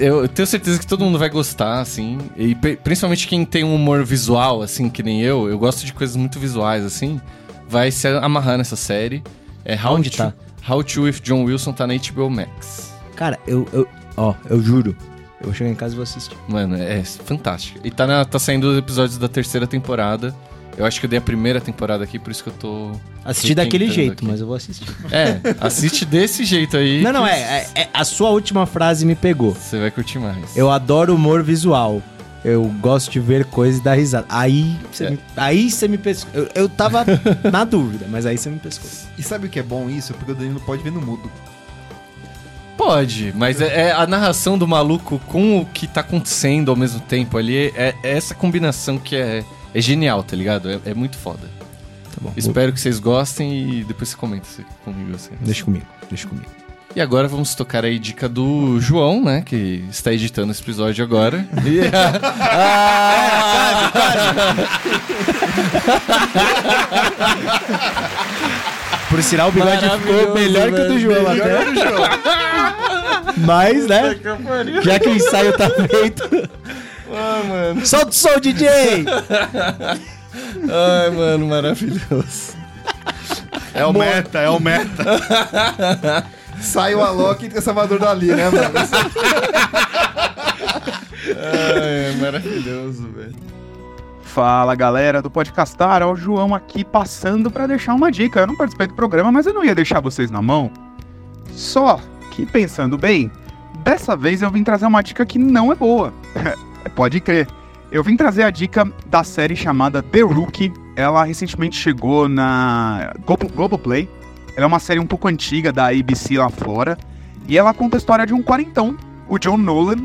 eu tenho certeza que todo mundo vai gostar, assim. E pri- principalmente quem tem um humor visual, assim, que nem eu. Eu gosto de coisas muito visuais, assim. Vai se amarrar nessa série. É How Onde to, tá? How to with John Wilson tá na HBO Max. Cara, eu, eu. Ó, eu juro. Eu vou chegar em casa e vou assistir. Mano, é fantástico. E tá, na- tá saindo os episódios da terceira temporada. Eu acho que eu dei a primeira temporada aqui, por isso que eu tô. Assisti daquele jeito, aqui. mas eu vou assistir. É, assiste desse jeito aí. Não, não, é, é, é- A sua última frase me pegou. Você vai curtir mais. Eu adoro humor visual. Eu gosto de ver coisas e dar risada. Aí você É. me, aí você me pescou. Eu, eu tava na dúvida, mas aí você me pescou. E sabe o que é bom isso? Porque o Danilo pode ver no mudo. Pode, mas é, é a narração do maluco com o que tá acontecendo ao mesmo tempo ali. É, é essa combinação que é, é genial, tá ligado? É, é muito foda. Tá bom. Espero que vocês gostem e depois você comenta comigo. Assim. Deixa comigo, deixa comigo. E agora vamos tocar aí dica do João, né? Que está editando esse episódio agora. E- Ah! Por sinal, o bigode ficou melhor que o do velho. João até. Mas, né? Já que o ensaio tá feito. Solta o som, DJ! Ai, mano, maravilhoso. É o meta, é o meta. Sai o Alok e entra Salvador Dali, né, mano? Ai, é maravilhoso, velho. Fala galera do Podcastar, é o João aqui passando pra deixar uma dica. Eu não participei do programa, mas eu não ia deixar vocês na mão. Só que pensando bem, dessa vez eu vim trazer uma dica que não é boa. Pode crer. Eu vim trazer a dica da série chamada The Rookie. Ela recentemente chegou na Globo- Globoplay. Ela é uma série um pouco antiga da ABC lá fora. E ela conta a história de um quarentão, o John Nolan,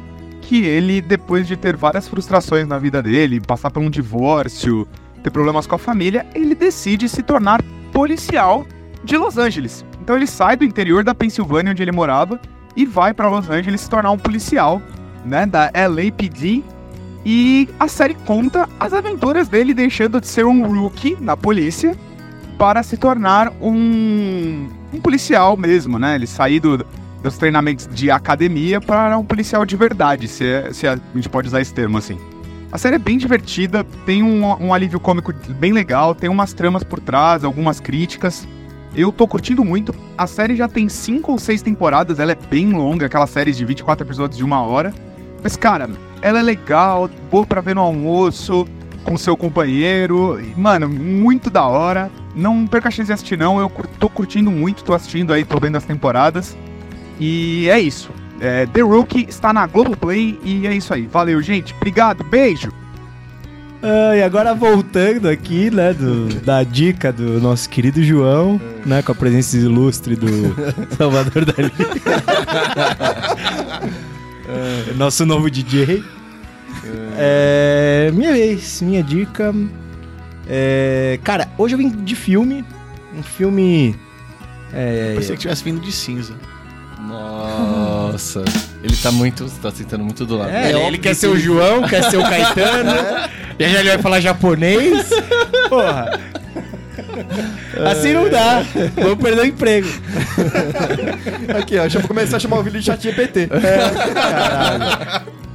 que ele, depois de ter várias frustrações na vida dele, passar por um divórcio, ter problemas com a família, ele decide se tornar policial de Los Angeles. Então ele sai do interior da Pensilvânia, onde ele morava, e vai para Los Angeles se tornar um policial, né, da LAPD. E a série conta as aventuras dele deixando de ser um rookie na polícia para se tornar um, um policial mesmo, né? Ele sair do, dos treinamentos de academia para um policial de verdade, se, é- se a gente pode usar esse termo assim. A série é bem divertida, tem um, um alívio cômico bem legal, tem umas tramas por trás, algumas críticas. Eu tô curtindo muito. A série já tem cinco ou seis temporadas, ela é bem longa, aquelas séries de 24 episódios de uma hora. Mas, cara, ela é legal, boa pra ver no almoço, com seu companheiro. Mano, muito da hora. Não perca a chance de assistir, não. Eu tô curtindo muito, tô assistindo aí, tô vendo as temporadas. E é isso. É, The Rookie está na Globoplay e é isso aí. Valeu, gente. Obrigado, beijo. Ah, e agora voltando aqui, né, do- da dica do nosso querido João, né, com a presença ilustre do Salvador Dali. É, nosso novo DJ. É, minha vez, minha dica. É, cara, hoje eu vim de filme. Um filme. É, Pensei que tivesse vindo de cinza. Nossa. Ele tá muito. Tá sentando muito do lado. É, ele, ele quer ser o João, quer ser o Caetano. E já ele vai falar japonês. Porra. Assim não dá. Vou perder o emprego. Aqui, ó. Deixa eu começar a chamar o vídeo de chat GPT.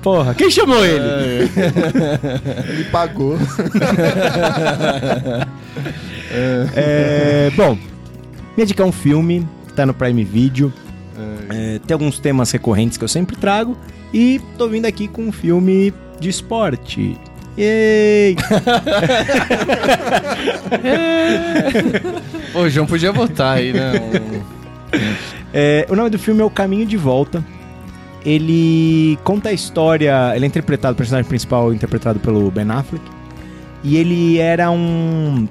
Porra, quem chamou ele? Ele pagou. É, bom, minha dica é um filme, tá no Prime Video. É, tem alguns temas recorrentes que eu sempre trago. E tô vindo aqui com um filme de esporte. Yay! O João podia botar aí, né? É, o nome do filme é O Caminho de Volta. Ele conta a história. Ele é interpretado, o personagem principal é interpretado pelo Ben Affleck. E ele era um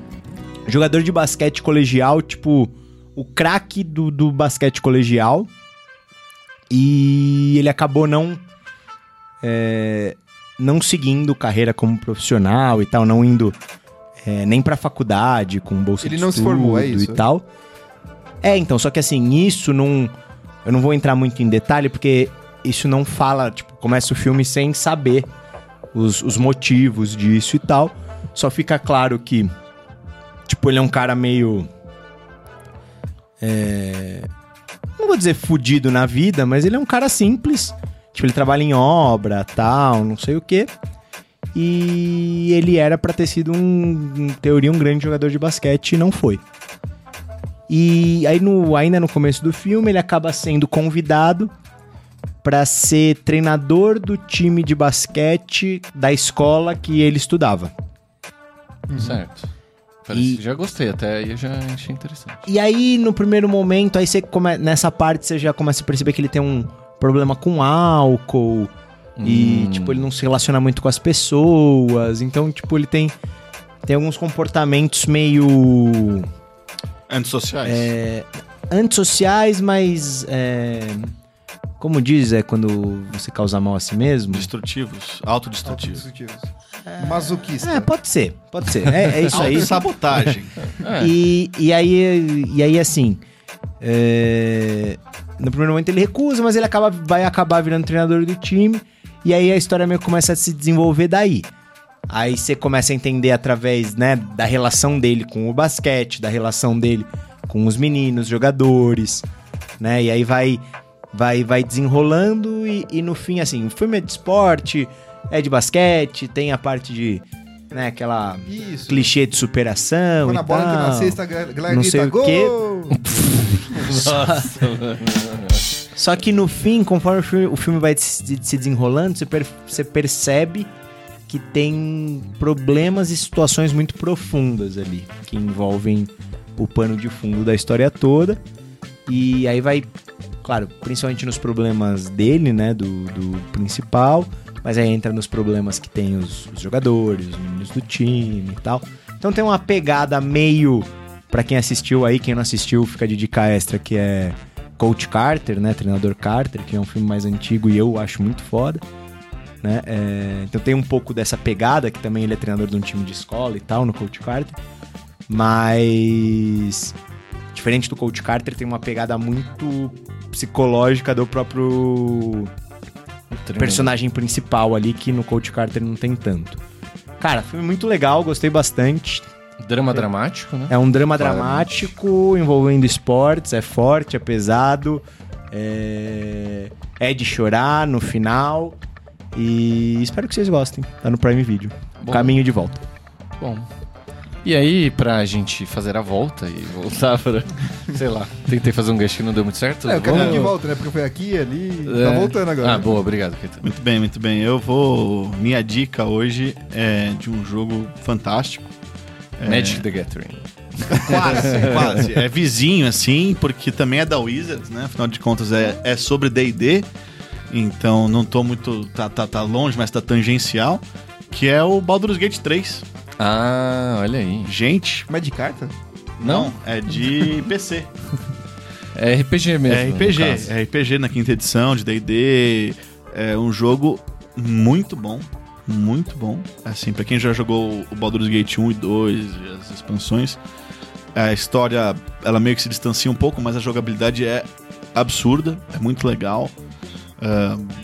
jogador de basquete colegial, tipo, o craque do, do basquete colegial. E ele acabou não. é, não seguindo carreira como profissional e tal, não indo é, nem pra faculdade com bolsa Ele de não se formou, é isso? E tal. É, então, só que assim, isso não. Eu não vou entrar muito em detalhe, porque isso não fala, tipo, começa o filme sem saber os, os motivos disso e tal. Só fica claro que, tipo, ele é um cara meio. É, não vou dizer fudido na vida, mas ele é um cara simples. Tipo, ele trabalha em obra, tal, não sei o quê. E ele era pra ter sido um, em teoria, um grande jogador de basquete e não foi. E aí, no, ainda no começo do filme, ele acaba sendo convidado pra ser treinador do time de basquete da escola que ele estudava. Certo. Parece E- já gostei, até aí eu já achei interessante. E aí, no primeiro momento, aí você come... nessa parte você já começa a perceber que ele tem um problema com álcool. E, Hum. tipo, ele não se relaciona muito com as pessoas. Então, tipo, ele tem, tem alguns comportamentos meio Antissociais. é, antissociais, mas. é, como diz, é quando você causa mal a si mesmo? Destrutivos. Autodestrutivos. Autodestrutivos. Masoquista. É, pode ser, pode ser. É, é isso aí. Sabotagem. É. E, e, aí, e aí, assim. é, no primeiro momento ele recusa, mas ele acaba, vai acabar virando treinador do time. E aí a história meio que começa a se desenvolver daí. Aí você começa a entender através, né, da relação dele com o basquete, da relação dele com os meninos, jogadores, né? E aí vai vai vai desenrolando e, e no fim, assim, o filme é de esporte, é de basquete, tem a parte de, né, aquela Isso. clichê de superação Quando e a bola entra na cesta, galera Não grita sei o gol! quê. Nossa, Só que no fim, conforme o filme, o filme vai se, se desenrolando, você, per- você percebe que tem problemas e situações muito profundas ali, que envolvem o pano de fundo da história toda. E aí vai, claro, principalmente nos problemas dele, né, do, do principal, mas aí entra nos problemas que tem os, os jogadores, os meninos do time e tal. Então tem uma pegada meio, pra quem assistiu aí, quem não assistiu, fica de dica extra, que é Coach Carter, né, Treinador Carter, que é um filme mais antigo e eu acho muito foda. Né? É, então tem um pouco dessa pegada, que também ele é treinador de um time de escola e tal, no Coach Carter. Mas diferente do Coach Carter, tem uma pegada muito psicológica do próprio personagem principal ali, que no Coach Carter não tem tanto. Cara, filme muito legal, gostei bastante. Drama dramático, né? É um drama dramático envolvendo esportes, é forte, é pesado, é, é de chorar no final. E espero que vocês gostem. Tá no Prime Video. Bom. Caminho de volta. Bom. E aí, pra gente fazer a volta e voltar pra. Sei lá, tentei fazer um gancho que não deu muito certo. É, o caminho de volta, né? Porque foi aqui, ali, É. tá voltando agora. Ah, boa, obrigado, Caetano. Muito bem, muito bem. Eu vou. Minha dica hoje é de um jogo fantástico. É, Magic the Gathering. Quase, quase. É vizinho, assim, porque também é da Wizards, né? Afinal de contas, é, é sobre DD. Então não tô muito. Tá, tá, tá longe, mas tá tangencial. Que é o Baldur's Gate 3. Ah, olha aí. Gente, Mas de carta? não, é de PC. É RPG mesmo. É RPG, é RPG na quinta edição de D&D. É um jogo muito bom, muito bom. Assim, pra quem já jogou o Baldur's Gate 1 e 2 e as expansões, a história, ela meio que se distancia um pouco, mas a jogabilidade é absurda, é muito legal.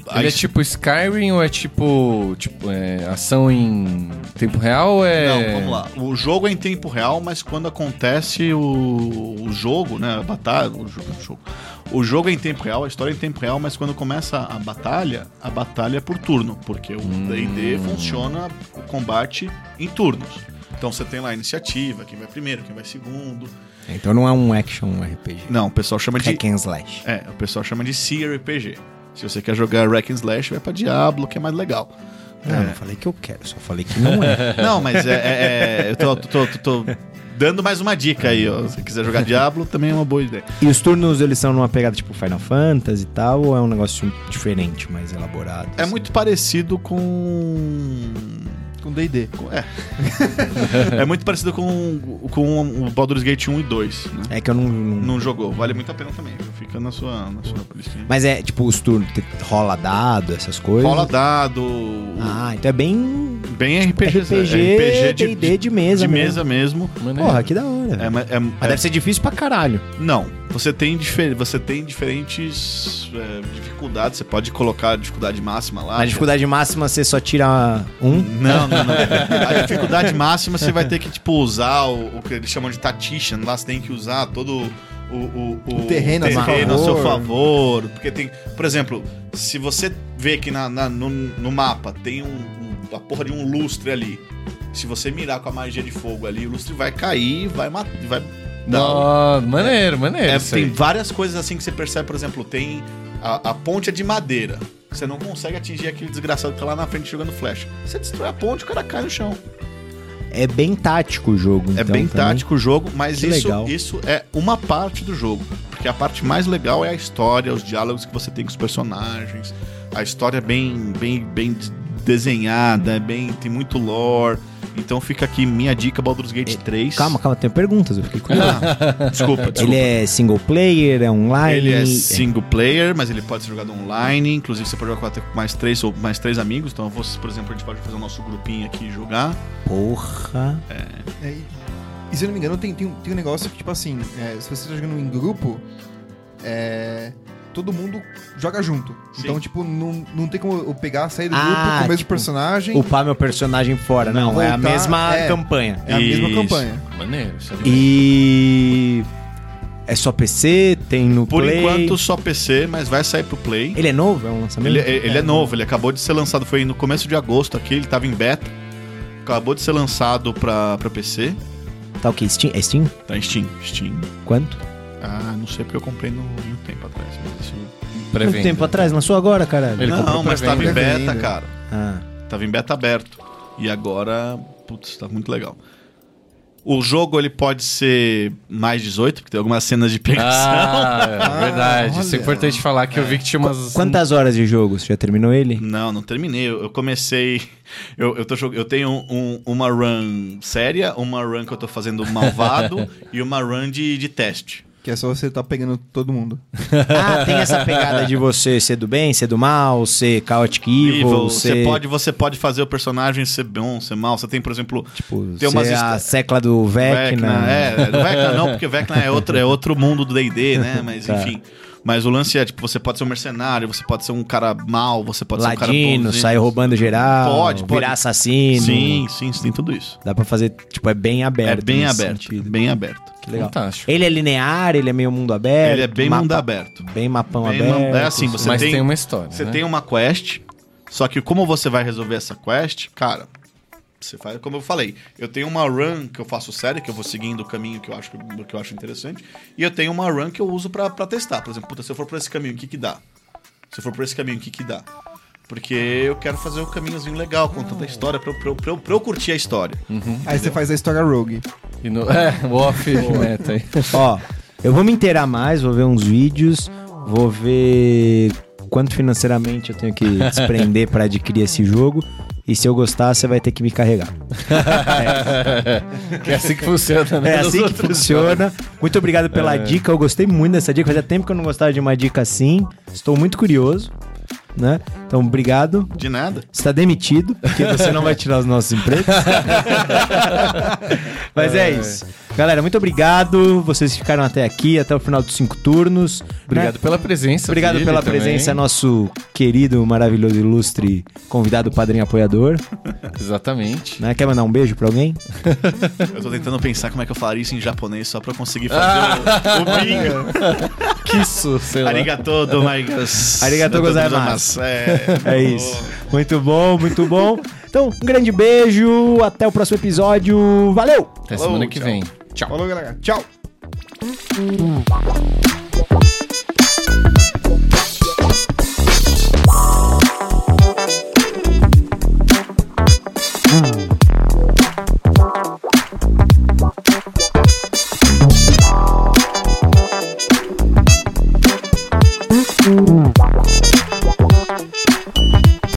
A Ele é tipo Skyrim ou é tipo, tipo é, ação em tempo real é... Não, vamos lá. O jogo é em tempo real, mas quando acontece o, o jogo, né? A batalha. O jogo, o jogo. O jogo é em tempo real, a história é em tempo real, mas quando começa a batalha, a batalha é por turno, porque o DD funciona o combate em turnos. Então você tem lá a iniciativa, quem vai primeiro, quem vai segundo. Então não é um action RPG. Não, o pessoal chama de. Hack and slash. É, o pessoal chama de CRPG. Se você quer jogar Rack and Slash, vai pra Diablo, que é mais legal. Não, não falei que eu quero, só falei que não é. Não, mas é, é- é- eu tô, tô- tô- tô dando mais uma dica aí, ó. Se quiser jogar Diablo, também é uma boa ideia. e os turnos, eles são numa pegada tipo Final Fantasy e tal, ou é um negócio diferente, mais elaborado? É assim? muito parecido com. Com D&D. É. é muito parecido com, com o Baldur's Gate 1 e 2. Né? É que eu não... não- Não jogou, vale muito a pena também. Fica na sua, na sua listinha. Mas é tipo os turnos, rola dado, essas coisas? Rola dado. Ah, então é bem Bem RPG. RPG, RPG D&D de mesa de mesmo. mesa mesmo. Porra, que da hora. É, ma- é- Mas é- deve ser difícil pra caralho. Não, você tem, difer você tem diferentes é, dificuldades. Você pode colocar a dificuldade máxima lá. Na dificuldade máxima você só tira um. Não, não, não. A dificuldade máxima você vai ter que, tipo, usar o, o que eles chamam de tactician. Lá você tem que usar todo o, o, o, O terreno a seu a seu favor. Porque tem. Por exemplo, se você vê que na, na- no, no mapa tem um- a porra de um lustre ali. Se você mirar com a magia de fogo ali, o lustre vai cair e vai matar. Vai dar Não, maneiro, maneiro. é, tem aí. várias coisas assim que você percebe, por exemplo, tem a, a ponte é de madeira. Você não consegue atingir aquele desgraçado que tá lá na frente jogando flecha. Você destrói a ponte, o cara cai no chão. É bem tático o jogo. É então, bem também. tático o jogo, mas Que isso, legal. isso é uma parte do jogo. Porque a parte mais legal é a história, os diálogos que você tem com os personagens. A história é bem, bem, bem desenhada, é bem, tem muito lore. Então fica aqui minha dica Baldur's Gate 3. Calma, calma, tem perguntas, eu fiquei curioso. Ah, desculpa, desculpa. Ele é single player, é online? Ele é single player, mas ele pode ser jogado online. Inclusive, você pode jogar com até mais três ou mais três amigos. Então, você, por exemplo, a gente pode fazer o nosso grupinho aqui e jogar. Porra. É, e- e se eu não me engano, tem, tem, um- tem um negócio que, tipo assim, é, se você tá jogando em grupo, é, todo mundo joga junto. Sim. Então, tipo, não, não tem como eu pegar, sair do Ah, grupo com o mesmo tipo, personagem. Upar meu personagem fora. Não, Não, é a voltar, mesma é. campanha. É a mesma Isso. campanha. Maneiro, isso é maneiro. E. É só PC? Tem no Por Play? enquanto só PC, mas vai sair pro Play. Ele é novo? É um lançamento? Ele, ele é novo, ele acabou de ser lançado, foi no começo de agosto aqui, ele tava em beta. Acabou de ser lançado pra, pra PC. Tá o quê? Steam? É Steam? Tá em Steam. Steam. Quanto? Ah, não sei porque eu comprei no, no tempo atrás. Mas isso... Quanto tempo atrás? Lançou agora, caralho? Ele não, mas tava em beta, cara. Ah. Tava em beta aberto. E agora, putz, tá muito legal. O jogo ele pode ser mais 18, porque tem algumas cenas de pegação. Ah, é verdade. Isso é importante falar que eu vi que tinha umas. Quantas horas de jogo? Você já terminou ele? Não, não terminei. Eu eu comecei. Eu, eu, tô, jog- eu tenho um- uma run séria, uma run que eu tô fazendo malvado e uma run de, de teste. Que é só você tá pegando todo mundo. Ah, tem essa pegada de você ser do bem, ser do mal, ser chaotic evil, Evil, ser... você, pode, você pode fazer o personagem ser bom, ser mal. Você tem, por exemplo, Tipo, tem umas ser a secla do Vecna. É, do Vecna não, porque Vecna é outro, é outro mundo do D&D, né? Mas Tá. enfim. Mas o lance é, tipo, você pode ser um mercenário, você pode ser um cara mal, você pode ser um cara Ladino, bonzinho. sair roubando geral, Pode, pode. virar assassino. Sim, sim, tem tudo isso. Dá pra fazer, tipo, é bem aberto. é bem aberto, sentido. bem aberto. Que legal. Fantástico. Ele é linear, ele é meio mundo aberto. Ele é bem mapa- mundo aberto. Bem mapão Bem aberto. man- é assim, você Mas tem, tem, uma história. você né? tem uma quest, só que como você vai resolver essa quest, cara, você faz como eu falei. Eu tenho uma run que eu faço séria, que eu vou seguindo o caminho que eu acho, que eu acho interessante, e eu tenho uma run que eu uso pra, pra testar. Por exemplo, puta, se eu for por esse caminho, o que que dá? Se eu for por esse caminho, o que que dá? Porque eu quero fazer o caminhozinho legal, contando a história, pra, eu- pra, pra, pra eu curtir a história. Aí você faz a história Rogue. E no... É, o off meta aí. Ó, eu vou me inteirar mais, vou ver uns vídeos, vou ver quanto financeiramente eu tenho que desprender pra adquirir esse jogo. E se eu gostar, você vai ter que me carregar. Que é assim que funciona, né? É assim que funciona. Muito obrigado pela dica. Eu gostei muito dessa dica. Fazia tempo que eu não gostava de uma dica assim. Estou muito curioso, né? Então, obrigado. De nada. Você está demitido, porque você não vai tirar os nossos empregos. Mas é isso. Galera, muito obrigado. Vocês ficaram até aqui, até o final dos cinco turnos. Obrigado né? pela presença. Obrigado pela também. presença, nosso querido, maravilhoso, ilustre convidado padrinho apoiador. Exatamente. Né? Quer mandar um beijo pra alguém? Eu tô tentando pensar como é que eu falaria isso em japonês só pra eu conseguir fazer o, o bingo. Kisso, sei lá. Arigato gozaimasu. Arigatou gozaimasu. É, É isso. Muito bom, muito bom. Então, um grande beijo. Até o próximo episódio. Valeu! Até Falou, semana que tchau. vem. Tchau. Falou, galera. Tchau. Hum.